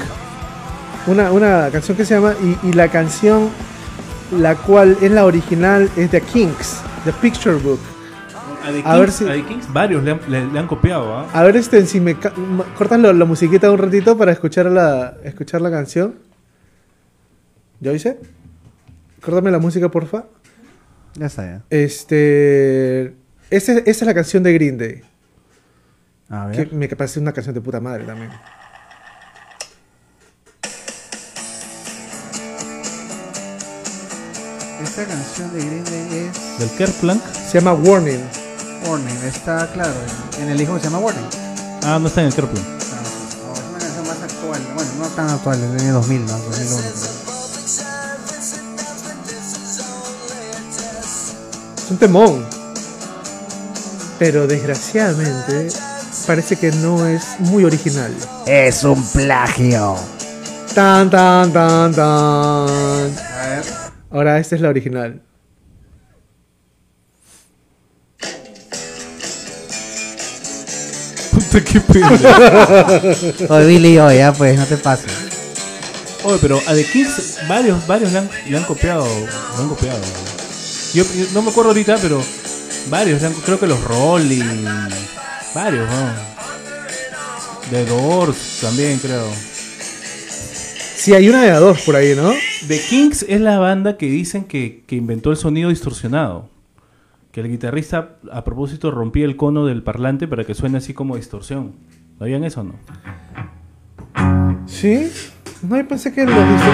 Una, una canción que se llama. Y, y la canción. La cual es la original es The Kinks, The Picture Book. A The A ver si- a The Kings varios le han, le- le han copiado, ¿ah? A ver, este, si me ca- cortas la, la musiquita un ratito para escuchar la, escuchar la canción. ¿Ya hice? Córtame la música, porfa. Ya está, ya. Este. ese- esa es la canción de Green Day. A Que ver. me parece una canción de puta madre también. Esta canción de Green Day es Del Kerplunk. Se llama Warning. Warning, está claro, en, el que se llama Warning. Ah, no está en el Kerplunk. No, es una canción más actual, bueno, no tan actual, es del año 2000, ¿no? 2001. Es un temón. Pero desgraciadamente parece que no es muy original. Es un plagio. Tan, tan, tan, tan. A ver. Ahora, esta es la original. Puta, qué pena. Oye, Billy, oye, ya pues, no te pases. Oye, pero a The Kings varios, varios le han, le han copiado. Le han copiado. Yo, yo no me acuerdo ahorita, pero varios. le han- creo que los Rolling. Varios, ¿no? The Doors también, creo. Sí, hay una de a dos por ahí, ¿no? The Kings es la banda que dicen que, que inventó el sonido distorsionado. Que el guitarrista, a propósito, rompía el cono del parlante para que suene así como distorsión. ¿Sabían eso o no? Sí. No, yo pensé que los dice.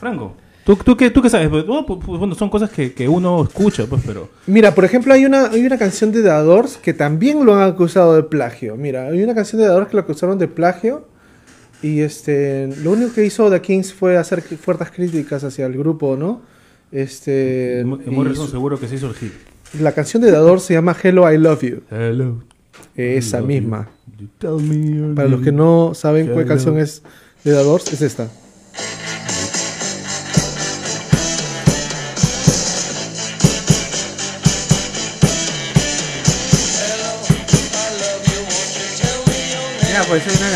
Franco, ¿tú, tú, qué, tú qué sabes? Pues, bueno, pues, bueno, son cosas que, que uno escucha, pues, pero... Mira, por ejemplo, hay una, hay una canción de The Doors que también lo han acusado de plagio. Mira, hay una canción de The Doors que lo acusaron de plagio. Y este, lo único que hizo The Kings fue hacer fuertes críticas hacia el grupo, ¿no? Este, y Morrison seguro que se hizo el hit. la canción de Doors se llama Hello, I Love You. Hello. Esa misma. you. You tell me your Para los que no saben cuál canción es de Doors, es esta. Mira, pues hay una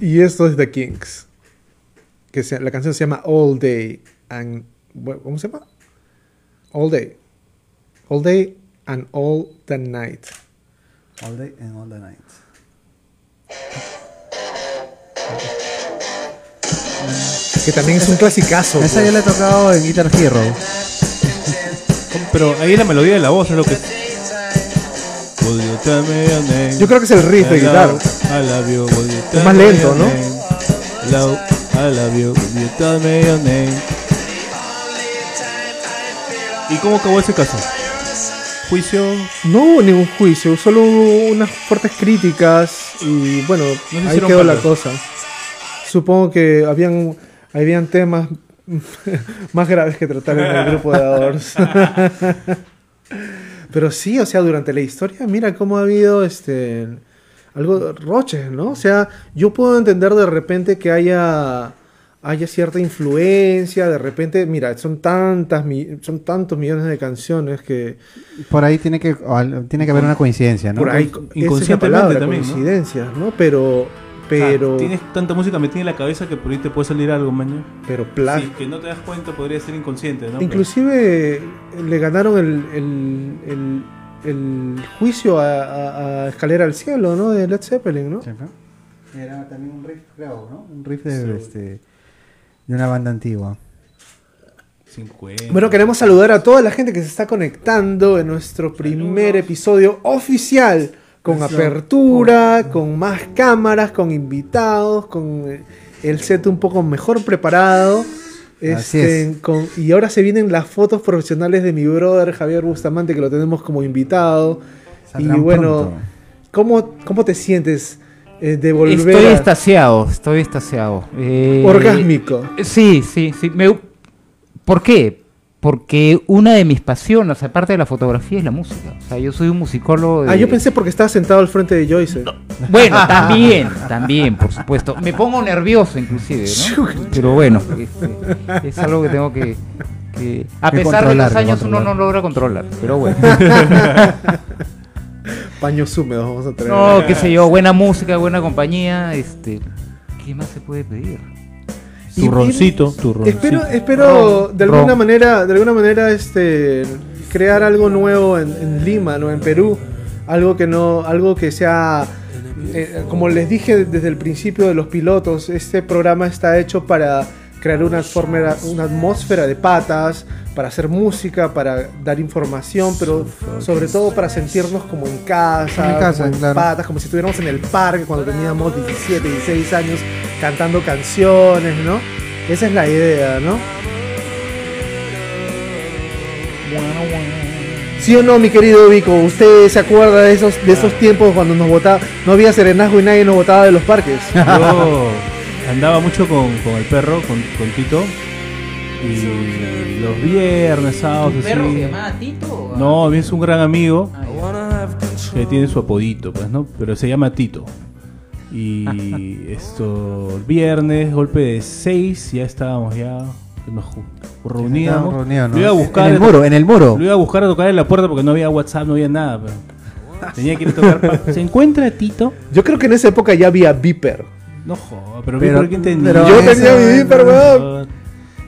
Y esto es The Kings. Que se- la canción se llama All Day and ¿cómo se llama? All Day. All Day and All the Night. All day and all the night. Que también es un clasicazo. Esa pues. yo la he tocado en Guitar Hero. Pero ahí la melodía de la voz es lo que... Yo creo que es el riff de guitarra. I love you. Would you tell más me lento, your ¿no? name? Hello, I love you. Would you tell me your name? ¿Y cómo acabó ese caso? Juicio. No hubo ningún juicio, solo hubo unas fuertes críticas y bueno, ahí quedó la cosa. Supongo que habían, habían temas más graves que tratar en el grupo de Doors. Pero sí, o sea, durante la historia, mira cómo ha habido este algo roches, ¿no? O sea, yo puedo entender de repente que haya haya cierta influencia, de repente, mira, son tantas mi- son tantos millones de canciones que Por ahí tiene que, tiene que haber una coincidencia, ¿no? por ahí Con- esa es la inconscientemente palabra, también, ¿no? coincidencias, ¿no? Pero pero Ah, tienes tanta música metida en la cabeza que por ahí te puede salir algo, maño. pero pla- Sí, que no te das cuenta podría ser inconsciente, ¿no? inclusive le ganaron el, el, el- el juicio a, a- a Escalera al Cielo, ¿no? De Led Zeppelin, ¿no? Sí, ¿no? Era también un riff, creo, ¿no? Un riff de, este, de una banda antigua. Pero 50. Bueno, queremos saludar a toda la gente que se está conectando en nuestro primer episodio oficial, con apertura, con más cámaras, con invitados, con el set un poco mejor preparado. Este, con- y ahora se vienen las fotos profesionales de mi brother Javier Bustamante, que lo tenemos como invitado. Saldrán bueno. ¿cómo, cómo te sientes eh, de volver Estoy a- extasiado, estoy extasiado. Eh, orgásmico? Sí, sí, sí. Me- ¿Por qué? Porque una de mis pasiones, aparte de la fotografía, es la música. O sea, yo soy un musicólogo. de- Ah, yo pensé porque estabas sentado al frente de Joyce. Bueno, también, también, por supuesto. Me pongo nervioso, inclusive, ¿no? Pero bueno, este, es algo que tengo que. que- a Que pesar de los años, uno no logra controlar. Pero bueno. Paños húmedos vamos a traer. No, qué sé yo, buena música, buena compañía. Este, ¿Qué más se puede pedir? Turroncito, turroncito. Espero, espero Ron, de alguna ron. manera, de alguna manera, este, crear algo nuevo en, en Lima, ¿no? En Perú, algo que no, algo que sea, eh, como les dije desde el principio de los pilotos, este programa está hecho para crear una atmósfera, una atmósfera de patas, para hacer música, para dar información, pero sobre todo para sentirnos como en casa, En casa, como en claro. patas, como si estuviéramos en el parque cuando teníamos 17, 16 años cantando canciones, ¿no? Esa es la idea, ¿no? ¿Sí o no, mi querido Vico? ¿Usted se acuerda de esos, de esos tiempos cuando nos votaba, no había serenazgo y nadie nos votaba de los parques? Yo andaba mucho con, con el perro, con, con Tito. Y los viernes, sábados, así. Tito? No, es un gran amigo Ah, que tiene su apodito, pues, ¿no? Pero se llama Tito. Y esto, el viernes, golpe de 6, ya estábamos ya nos reuníamos. Estaban reunidos, ¿no? Lo iba a buscar En el muro, en el muro. Lo iba a buscar a tocar en la puerta porque no había WhatsApp, no había nada. Pero tenía que ir a tocar. ¿Se encuentra Tito? Yo creo que en esa época ya había Viper. No joda, pero, Pero- ¿por quién tenía? pero Yo tenía mi Viper, weón.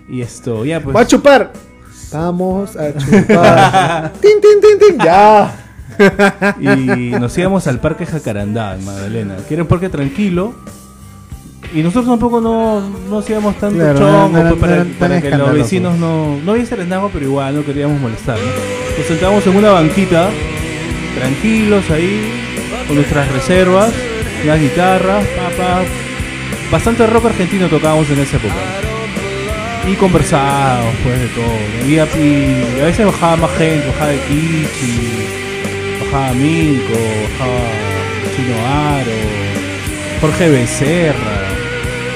Y esto, ya pues. ¡Va a chupar! Vamos a chupar. ¡Tin, tin, tin, tin! ¡Ya! Y nos íbamos al Parque Jacarandá en Magdalena, que era un parque tranquilo. Y nosotros tampoco no, no hacíamos tanto Claro, chongo no pues, para, no para que los vecinos no. No había serenazgo, pero igual no queríamos molestar. ¿no? Nos sentábamos en una banquita, tranquilos ahí, con nuestras reservas, unas guitarras, papá. Bastante rock argentino tocábamos en esa época. Y conversábamos, pues de todo. Y a, y a veces bajaba más gente, bajaba de Kichi, bajaba Minco, bajaba Chino Aro, Jorge Becerra.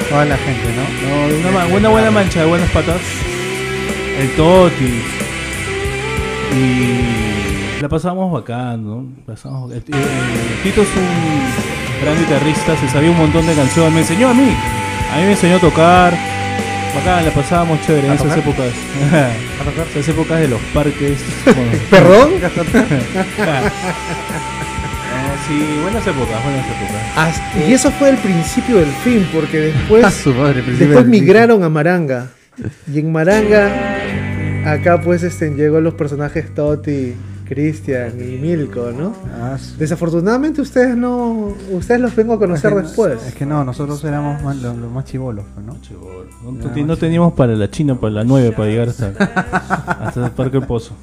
Toda la gente, ¿no? No, una, una buena mancha de buenas patas. El Toti. Y la pasamos bacán, ¿no? Pasamos- eh, eh, Tito es un gran guitarrista, se sabía un montón de canciones. Me enseñó a mí. A mí me enseñó a tocar. Bacán, la pasábamos chévere en ¿A esas épocas. esas épocas de los parques. con- ¿Perdón? No, sí, buenas épocas, buenas épocas. As- Y eso fue el principio del fin, porque después, su madre, después migraron a Maranga. Y en Maranga, acá pues este, llegó los personajes Toti, Cristian y Milko, ¿no? Ah, Desafortunadamente ustedes no, ustedes los vengo a conocer Es que- después. Es que no, nosotros éramos más- los, los más chivolos, pues, ¿no? No, no te- no teníamos para la China, para la 9, para llegar hasta, hasta el Parque El Pozo.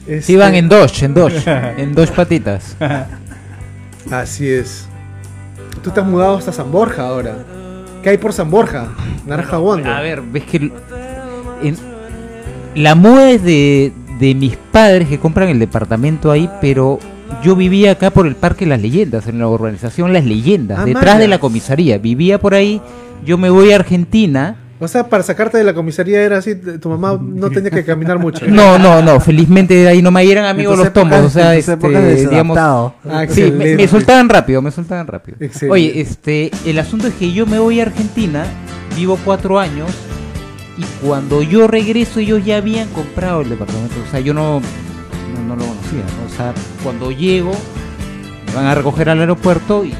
Este, Sí, iban en dos, en dos, en dos patitas. Así es. Tú te has mudado hasta San Borja ahora. ¿Qué hay por San Borja? Naranja Wanda. A ver, ves que en- la muda es de, de mis padres que compran el departamento ahí, pero yo vivía acá por el Parque Las Leyendas, en la urbanización Las Leyendas, Ah, detrás de la comisaría. Vivía por ahí, yo me voy a Argentina. O sea, para sacarte de la comisaría era así, tu mamá no tenía que caminar mucho. No, no, no, felizmente de ahí no me eran amigos los tomos, o sea, este, digamos. Ah, Sí, me, me soltaban rápido, me soltaban rápido. Excelente. Oye, este, el asunto es que yo me voy a Argentina, vivo cuatro años, y cuando yo regreso ellos ya habían comprado el departamento. O sea, yo no, no, no lo conocía. ¿no? O sea, cuando llego, me van a recoger al aeropuerto y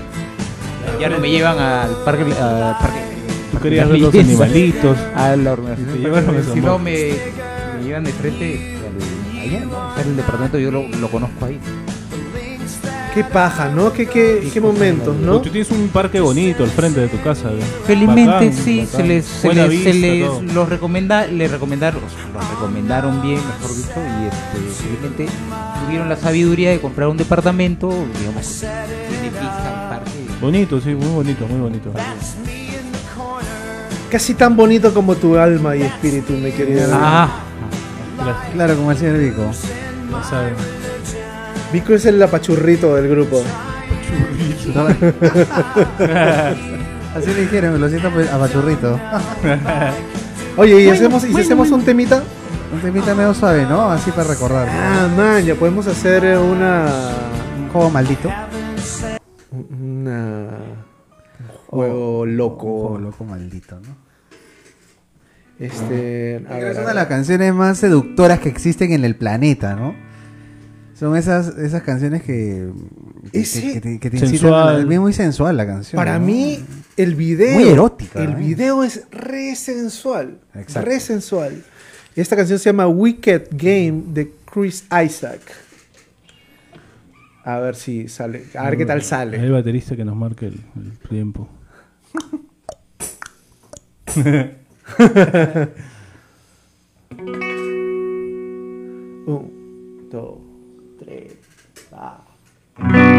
ya no me llevan al parque. Al parque Tú querías ver los animalitos. A la organización. Te llevaron a San Si no, me, me llevan de frente al- allá, ¿no? O sea, el departamento yo lo, lo conozco ahí. Qué paja, ¿no? Qué, qué, qué momentos, ¿no? Tú tienes un parque bonito al frente de tu casa. ¿no? Felizmente Bacán, sí, bacán. se les, se les, se les los recomienda, le recomendaron, los recomendaron bien, mejor dicho, y este, felizmente tuvieron la sabiduría de comprar un departamento, digamos, tiene parque. Bonito, sí, muy bonito, muy bonito. Casi tan bonito como tu alma y espíritu, mi querido. Ah, Gracias, Claro, como el señor Vico. ya saben. Vico es el apachurrito del grupo. Así le dijeron, lo siento pues, a Bachurrito. Oye, ¿y, hacemos, ¿y si hacemos un temita? Un temita medio suave, ¿no? Así para recordar. Ah, man, ya podemos hacer una. Un juego maldito. Una. Un juego Un loco. juego loco maldito, ¿no? Este. a Creo que ver, es a una de las canciones más seductoras que existen en el planeta, ¿no? Son esas, esas canciones que, que, Ese- que- que te, que te Sensual. incitan. a- Es muy sensual la canción. Para ¿no? mí, el video. Muy erótica, El ¿eh? video es re sensual. Exacto. Re sensual. Y esta canción se llama Wicked Game de Chris Isaac. A ver si sale. A ver qué tal Hay sale. baterista que nos marque el, el tiempo. Un, dos, va.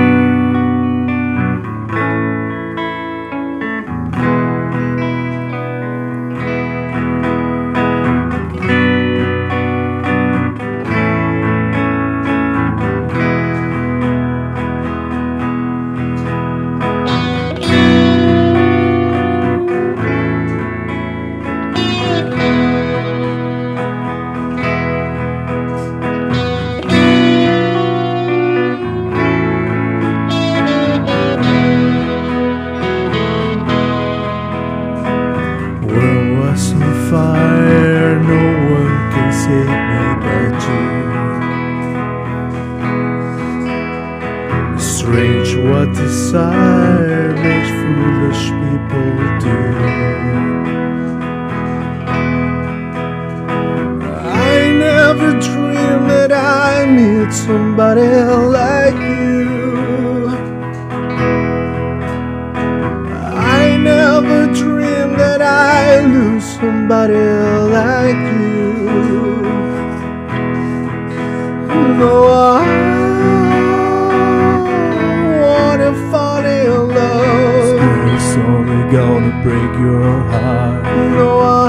Break your heart. No, I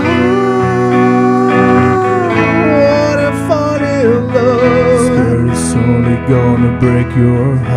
wanna fall in love It's only gonna break your heart.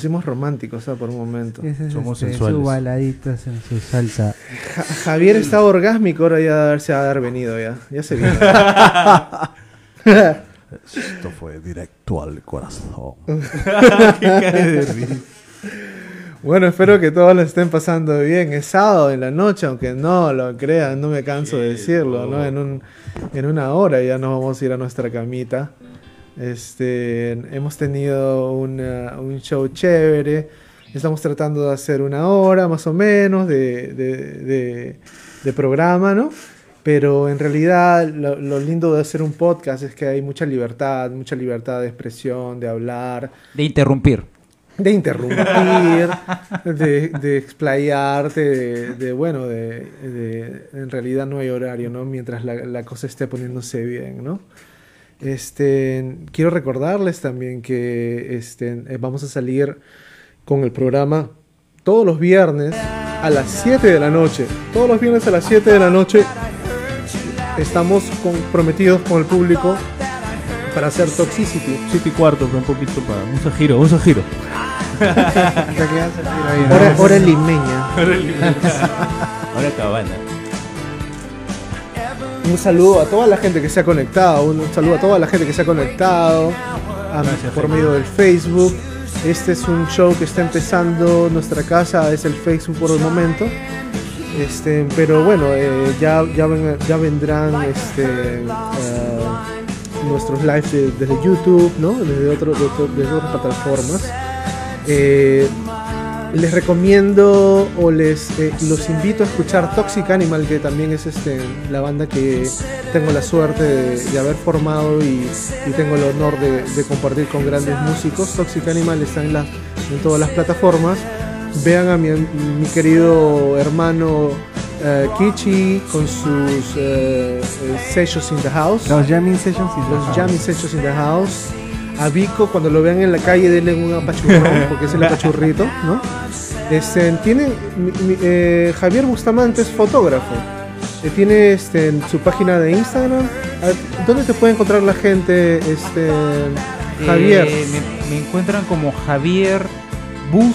Pusimos románticos ah, por un momento. Es, Somos este, sensuales. Su baladitas en su salsa. Ja- Javier está orgásmico, ahora ya debe haberse haber venido ya. Ya se vino. Esto fue directo al corazón. Bueno, espero que todos lo estén pasando bien. Es sábado en la noche, aunque no lo crean, no me canso de decirlo, ¿no? En, un, en una hora ya nos vamos a ir a nuestra camita. Este, hemos tenido una- un show chévere. Estamos tratando de hacer una hora más o menos de, de- de- de programa, ¿no? Pero en realidad lo, lo lindo de hacer un podcast es que hay mucha libertad, mucha libertad de expresión, de hablar, De interrumpir. de interrumpir, de, de explayarte, de, de, bueno, de, de- en realidad no hay horario, ¿no? Mientras la, la cosa esté poniéndose bien, ¿no? Este, quiero recordarles también que este, eh, vamos a salir con el programa todos los viernes a las 7 de la noche. Todos los viernes a las 7 de la noche estamos comprometidos con el público para hacer Toxicity. Siete y cuarto, un poquito para. Un sajiro, un sajiro. Hora, hora limeña. Ahora cabana. Un saludo a toda la gente que se ha conectado, un saludo a toda la gente que se ha conectado a- Gracias, por medio del Facebook. Este es un show que está empezando, nuestra casa es el Facebook por el momento. Este, pero bueno, eh, ya, ya, ven- ya vendrán este, eh, nuestros lives de- desde YouTube, ¿no? desde, otro- de otras plataformas. Eh, les recomiendo o les eh, los invito a escuchar Toxic Animal, que también es este, la banda que tengo la suerte de, de haber formado y, y tengo el honor de, de compartir con grandes músicos. Toxic Animal está en, las en todas las plataformas. Vean a mi, mi querido hermano eh, Kichi con sus eh, eh, sellos in the house. Los jamming sessions y Los jamming sessions in the house. A Vico, cuando lo vean en la calle, denle un apachurrón, porque es el apachurrito, ¿no? Este, tiene, mi- mi- eh, Javier Bustamante es fotógrafo. Eh, tiene este, en su página de Instagram. Ver, ¿Dónde te puede encontrar la gente, este, Javier? Eh, me, me encuentran como Javier Bus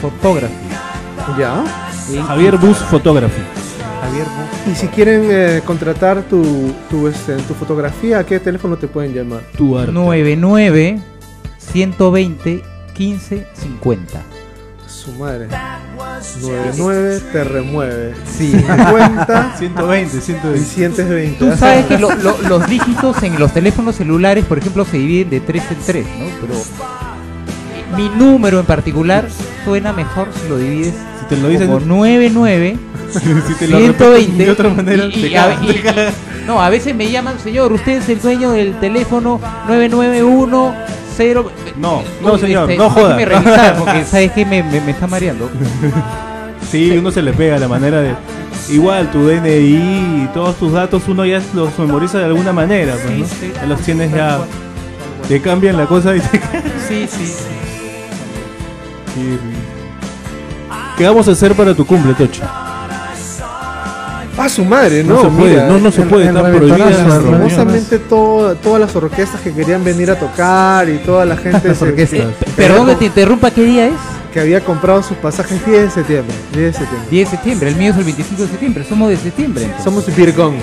Photography. ya. Javier Bus Photography. Javier Bus. Y si quieren eh, contratar tu, tu, este, tu fotografía, ¿a qué teléfono te pueden llamar? Tu arte. 99 120 15 50. Su madre. 99 te remueve. Sí. 50 120, y 120. sientes 20. Tú sabes que lo- lo- los dígitos en los teléfonos celulares, por ejemplo, se dividen de 3 en 3, ¿no? Pero mi número en particular suena mejor si lo divides te lo dicen, como 99 si te lo 120 repiten de otra manera, y- te cagas, y- te. No, a veces me llaman, señor, usted es el dueño del teléfono 9910. No, no, Uy, señor, este, no joda. revisar, porque sabes que me, me- me está mareando. Sí, uno se le pega la manera de. Igual tu DNI y todos tus datos uno ya los memoriza de alguna manera, pues, Sí, ¿no? sí. Ya los tienes ya. Te cambian la cosa y te Sí, sí. ¿Qué vamos a hacer para tu cumple, Tocho? ¡A su madre! No No, se puede, mira, no, no se puede, están reventazo, prohibidas todo- todas las orquestas que querían venir a tocar y toda la gente se- orquestas. que- Perdón que te interrumpa, ¿qué día es? que había comprado sus pasajes 10 de septiembre. 10 de septiembre. 10 de septiembre, el mío es el 25 de septiembre, somos de septiembre. entonces. Somos Virgón.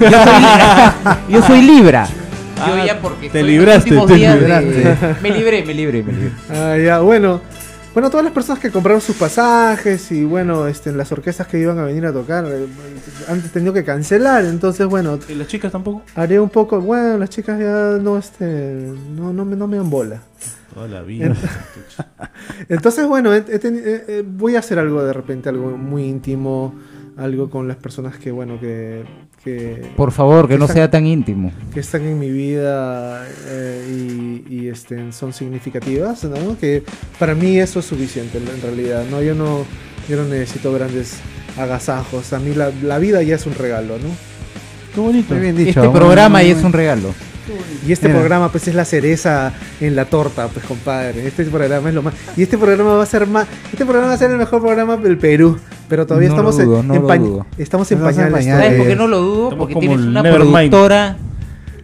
Yo soy Libra. Yo soy Libra. Yo ya porque te en libraste, te de- libraste. Me libré, me libré, me libré. Ah, ya, bueno. Bueno, todas las personas que compraron sus pasajes y bueno, este, las orquestas que iban a venir a tocar eh, han tenido que cancelar, entonces bueno, ¿Y las chicas tampoco? haré un poco, bueno, las chicas ya no este no no me no me dan bola. Toda la vida. Entonces, bueno, he- he teni- eh, eh, voy a hacer algo de repente, algo muy íntimo, algo con las personas que, bueno, que, que, Por favor, que no sea tan íntimo. que están en mi vida eh, y, y, este, son significativas, ¿no? Que para mí eso es suficiente, en realidad, ¿no? Yo no, yo no necesito grandes agasajos, a mí la, la vida ya es un regalo, ¿no? Qué bonito. Muy bien dicho. Este muy- programa muy- ya es un regalo. Y este Mira. programa pues es la cereza en la torta, pues compadre. Este programa es lo más. Y este programa va a ser más. Este programa va a ser el mejor programa del Perú. Pero todavía No estamos lo dudo, en, no en dudo. Estamos en Estamos en pañales. ¿Sabes por qué no lo dudo? Estamos Porque tienes una productora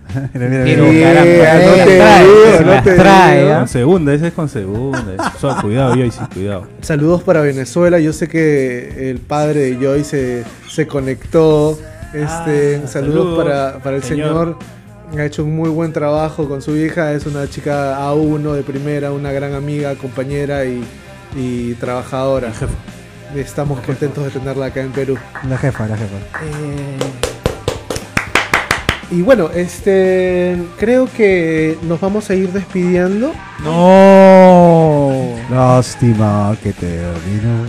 Mira, mira, Pero mira. caramba, no se las te trae, digo, se no las te trae, digo. ¿ah? Con segunda, ese es con segunda. Suave, cuidado, Joyce, cuidado. Saludos para Venezuela. Yo sé que el padre de Joy se, se conectó. Este, Ah, saludos saludos, para, para el señor. señor. Ha hecho un muy buen trabajo con su hija. Es una chica A1 de primera, una gran amiga, compañera y, y trabajadora. Jefa. Estamos contentos de tenerla acá en Perú. La jefa, la jefa. Y bueno, este creo que nos vamos a ir despidiendo. No. Lástima que terminó.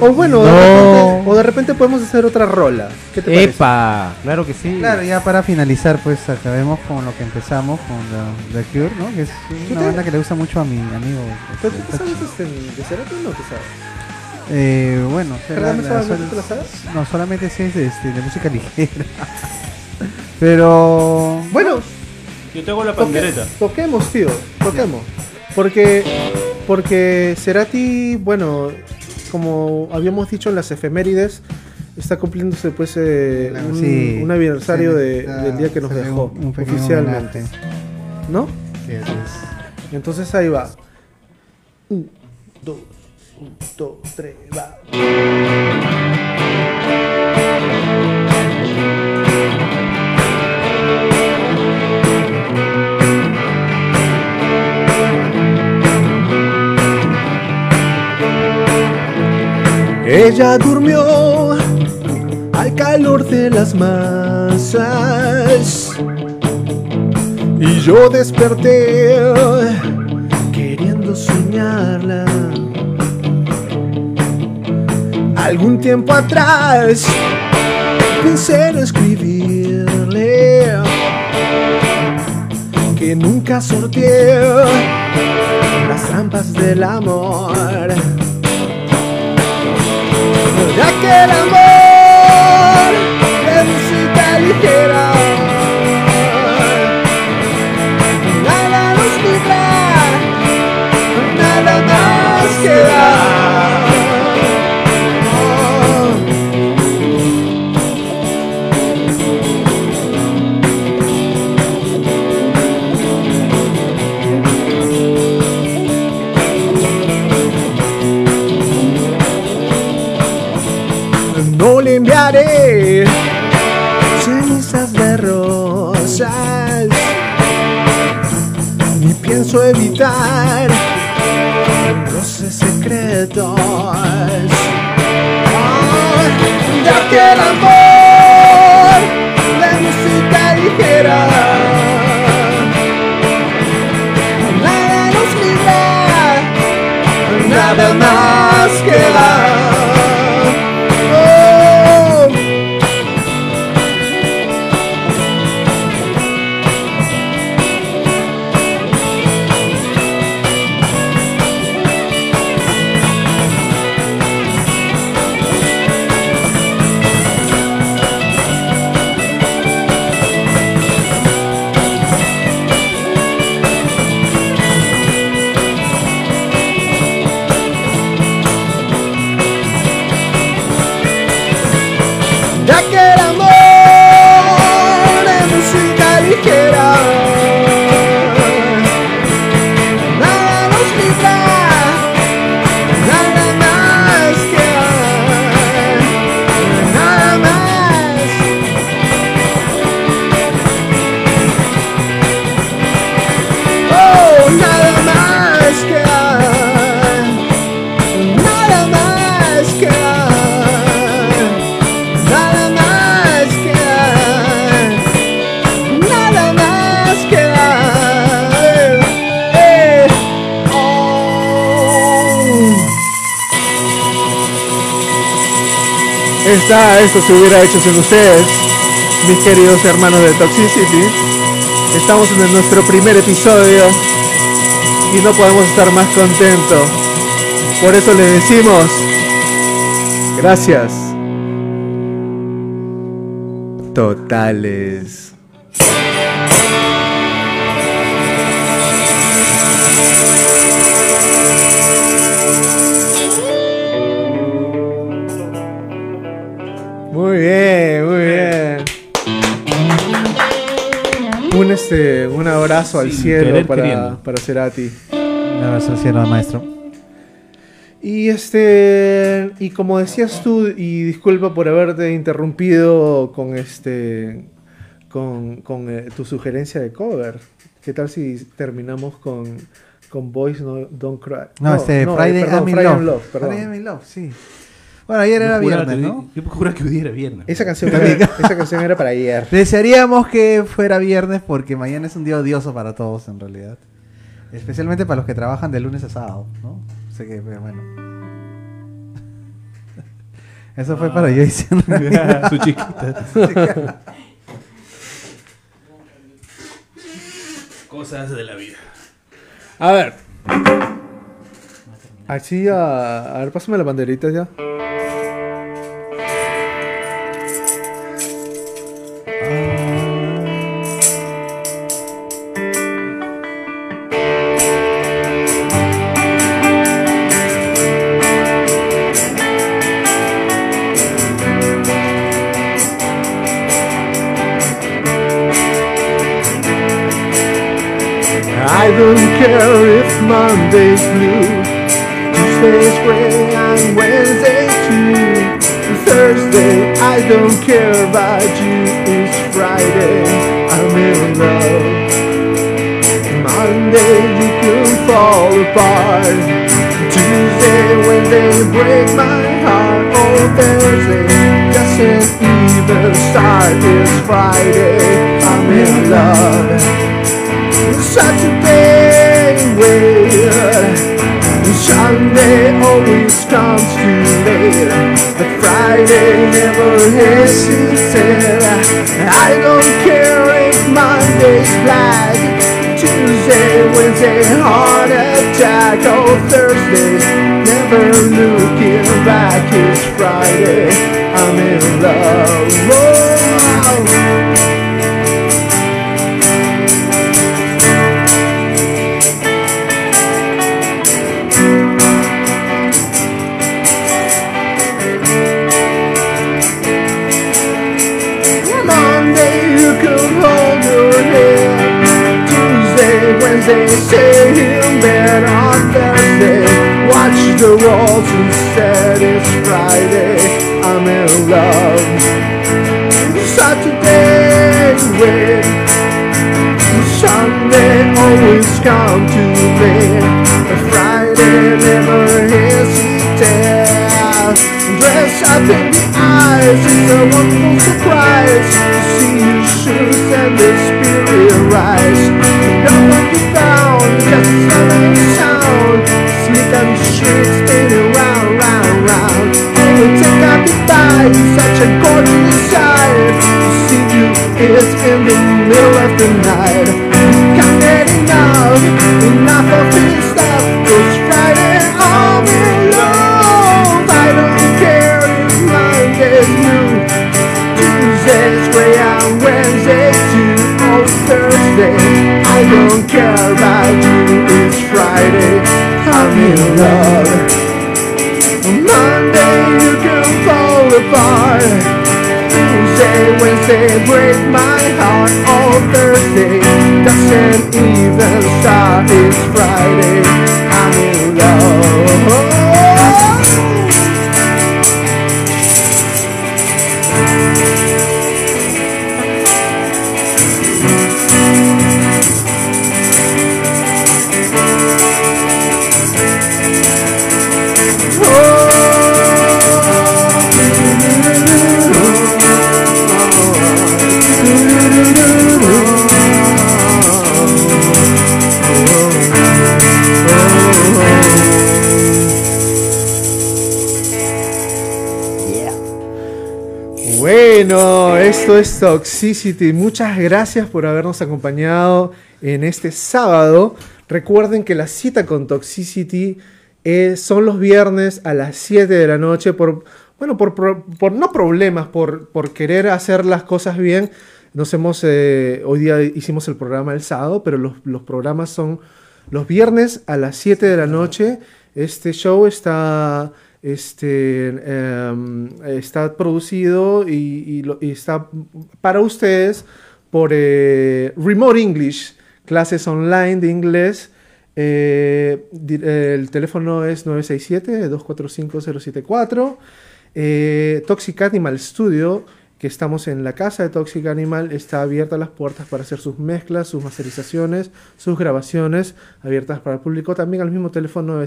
O bueno, de No. repente, o de repente podemos hacer otra rola. ¿Qué te parece? Epa, claro que sí. Claro, ya para finalizar, pues acabemos con lo que empezamos, con The, The Cure, ¿no? Que es una te- banda que le gusta mucho a mi amigo. ¿Pero este, tú te sabes este, de Cerati o no te sabes? Eh, bueno, ¿Verdad, la- no la- solamente sol- te la sabes? no, solamente sé de, este, de música ligera. Pero Bueno, Yo te hago la toque- pandereta. toquemos, tío, toquemos. Porque, porque Cerati, bueno, como habíamos dicho en las efemérides, está cumpliéndose pues eh, Claro, un, sí, un aniversario de- del día que nos dejó un- un oficialmente. ¿no? Sí, así es. Entonces ahí va. Un, dos, un, dos, tres, va. Ella durmió al calor de las masas y yo desperté queriendo soñarla. Algún tiempo atrás pensé en escribirle que nunca sorteé las trampas del amor. De aquel amor de música ligera. Nada nos libra, nada más queda. Rosas, ni pienso evitar roces secretos. Ah, de aquel amor esto se hubiera hecho sin ustedes, mis queridos hermanos de Toxicity. Estamos en nuestro primer episodio y no podemos estar más contentos. Por eso les decimos gracias. Totales. Abrazo al cielo para, para Cerati. Un abrazo al cielo, maestro. Y este y como decías tú y disculpa por haberte interrumpido con este con, con, eh, tu sugerencia de cover. ¿Qué tal si terminamos con con Boys No Don't Cry? No, este, Friday, perdón, I'm in Friday Love. I'm Love. Friday I'm in Love, sí. Bueno, ayer era viernes, que- ¿no? Yo juraba que hoy día era viernes. Esa canción era, esa canción era para ayer. Desearíamos que fuera viernes porque mañana es un día odioso para todos en realidad. Especialmente para los que trabajan de lunes a sábado, ¿no? Así que, pues, bueno. Eso fue para yo diciendo. Su chiquita. Cosas de la vida. A ver. Así a, a ver, pásame la banderita ya. Tuesday, they break my heart. Oh, Thursday, doesn't even start. It's Friday, I'm in love. Such a Saturday wait Sunday always comes too late But Friday never hesitated I don't care if Monday's black Tuesday, Wednesday, heart attack Oh, Thursday, never looking back It's Friday, I'm in love the walls and said It's Friday, I'm in love. Saturday, wait. Sunday always come too late. But Friday never hesitates. Dress up in the eyes, it's a wonderful surprise to see you shoot and the spirit rise. Don't look down, just. Spinning round, round, round. Such a gorgeous sight. To see you in the middle of the night. Can't get enough, enough of this stuff. It's Friday. I don't care if Monday's. Tuesday's gray and Wednesday too. Thursday, I don't care about you. It's Friday, I'm in love. Monday you can fall apart. Tuesday, Wednesday break my heart. All Thursday doesn't even start. It's Friday, I'm in love. Bueno, esto es Toxicity. Muchas gracias por habernos acompañado en este sábado. Recuerden que la cita con Toxicity eh, son los viernes a las 7 de la noche por, bueno, por, no problemas, por, por querer hacer las cosas bien. Nos hemos, eh, hoy día hicimos el programa el sábado, pero los, los programas son los viernes a las 7 de la noche. Este show está, este, em, está producido y, está para ustedes por eh, Remote English, clases online de inglés. Eh, el teléfono es 967-245-074. Eh, Toxic Animal Studio, que estamos en la casa de Toxic Animal, está abierta las puertas para hacer sus mezclas, sus masterizaciones, sus grabaciones, abiertas para el público. También al mismo teléfono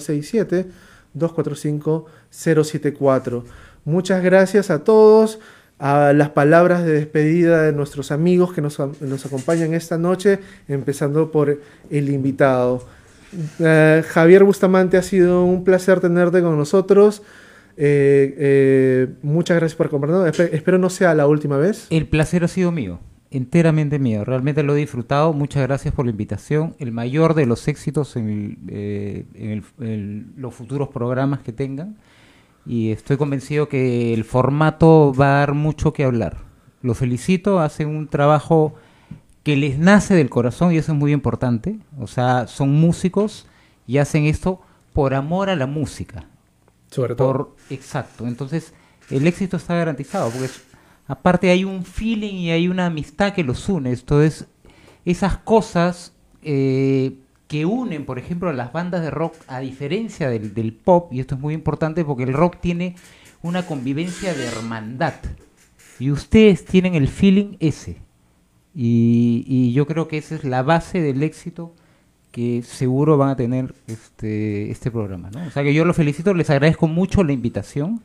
967-245-074. Muchas gracias a todos. A las palabras de despedida de nuestros amigos que nos, acompañan esta noche, empezando por el invitado. Eh, Javier Bustamante, ha sido un placer tenerte con nosotros. Eh, eh, muchas gracias por acompañarnos. Espe- espero no sea la última vez. El placer ha sido mío, enteramente mío. Realmente lo he disfrutado. Muchas gracias por la invitación. El mayor de los éxitos en, el- eh, en el- en los futuros programas que tengan. Y estoy convencido que el formato va a dar mucho que hablar. Los felicito, hacen un trabajo que les nace del corazón y eso es muy importante. O sea, son músicos y hacen esto por amor a la música. Sobre todo. Por, exacto. Entonces, el éxito está garantizado, porque es- aparte hay un feeling y hay una amistad que los une. Entonces, esas cosas eh, que unen, por ejemplo, a las bandas de rock, a diferencia del, pop, y esto es muy importante porque el rock tiene una convivencia de hermandad. Y ustedes tienen el feeling ese. Y, y yo creo que esa es la base del éxito que seguro van a tener este, este programa, ¿no? O sea que yo los felicito, les agradezco mucho la invitación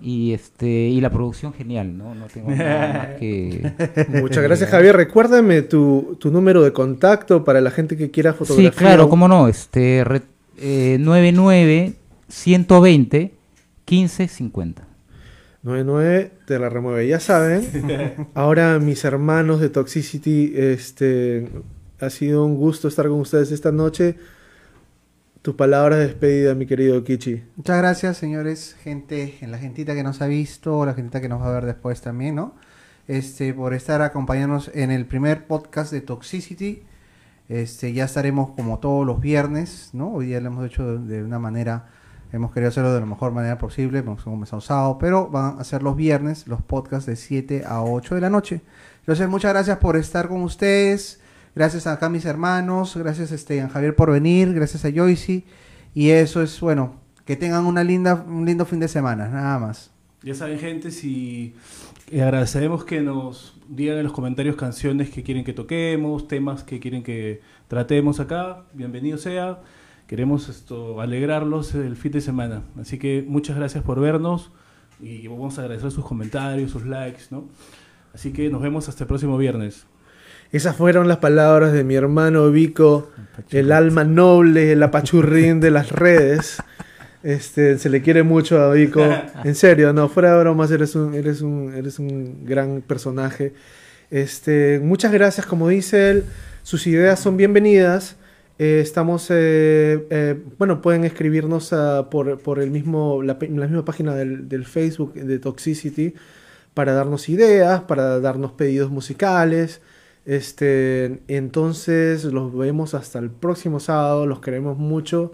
y este y la producción genial, ¿no? No tengo nada más que... Muchas gracias, Javier. Recuérdame tu, tu número de contacto para la gente que quiera Sí, fotografiar. claro, cómo no, este re- eh, 99 120 15 50. 99 te la remueve. Ya saben, ahora mis hermanos de Toxicity, este, ha sido un gusto estar con ustedes esta noche. Tu palabra de despedida, mi querido Kichi. Muchas gracias, señores, gente, en la gentita que nos ha visto, la gentita que nos va a ver después también, ¿no? Este, por estar acompañándonos en el primer podcast de Toxicity. Este, ya estaremos como todos los viernes, ¿no? Hoy día lo hemos hecho de, una manera, hemos querido hacerlo de la mejor manera posible, hemos comenzado pero van a ser los viernes los podcasts de 7 a 8 de la noche. Entonces, muchas gracias por estar con ustedes. Gracias acá a mis hermanos, gracias este, a Javier por venir, gracias a Joyce. Y eso es, bueno, que tengan una linda, un lindo fin de semana, nada más. Ya saben, gente, si eh, agradeceremos que nos digan en los comentarios canciones que quieren que toquemos, temas que quieren que tratemos acá. Bienvenido sea. Queremos esto alegrarlos el fin de semana. Así que muchas gracias por vernos y vamos a agradecer sus comentarios, sus likes, ¿no? Así que nos vemos hasta el próximo viernes. Esas fueron las palabras de mi hermano Vico, el alma noble, el apachurrín de las redes. Este, se le quiere mucho a Vico. En serio, no, fuera de bromas, eres un, eres un, eres un gran personaje. Este, muchas gracias, como dice él, sus ideas son bienvenidas. Eh, estamos, eh, eh, bueno, pueden escribirnos ah, por, por el mismo, la, la misma página del, del Facebook de Toxicity para darnos ideas, para darnos pedidos musicales. Este, entonces los vemos hasta el próximo sábado, los queremos mucho.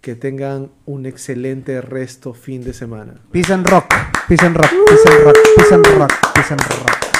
Que tengan un excelente resto fin de semana. Peace and rock, peace and rock, peace and rock, peace and rock, peace and rock.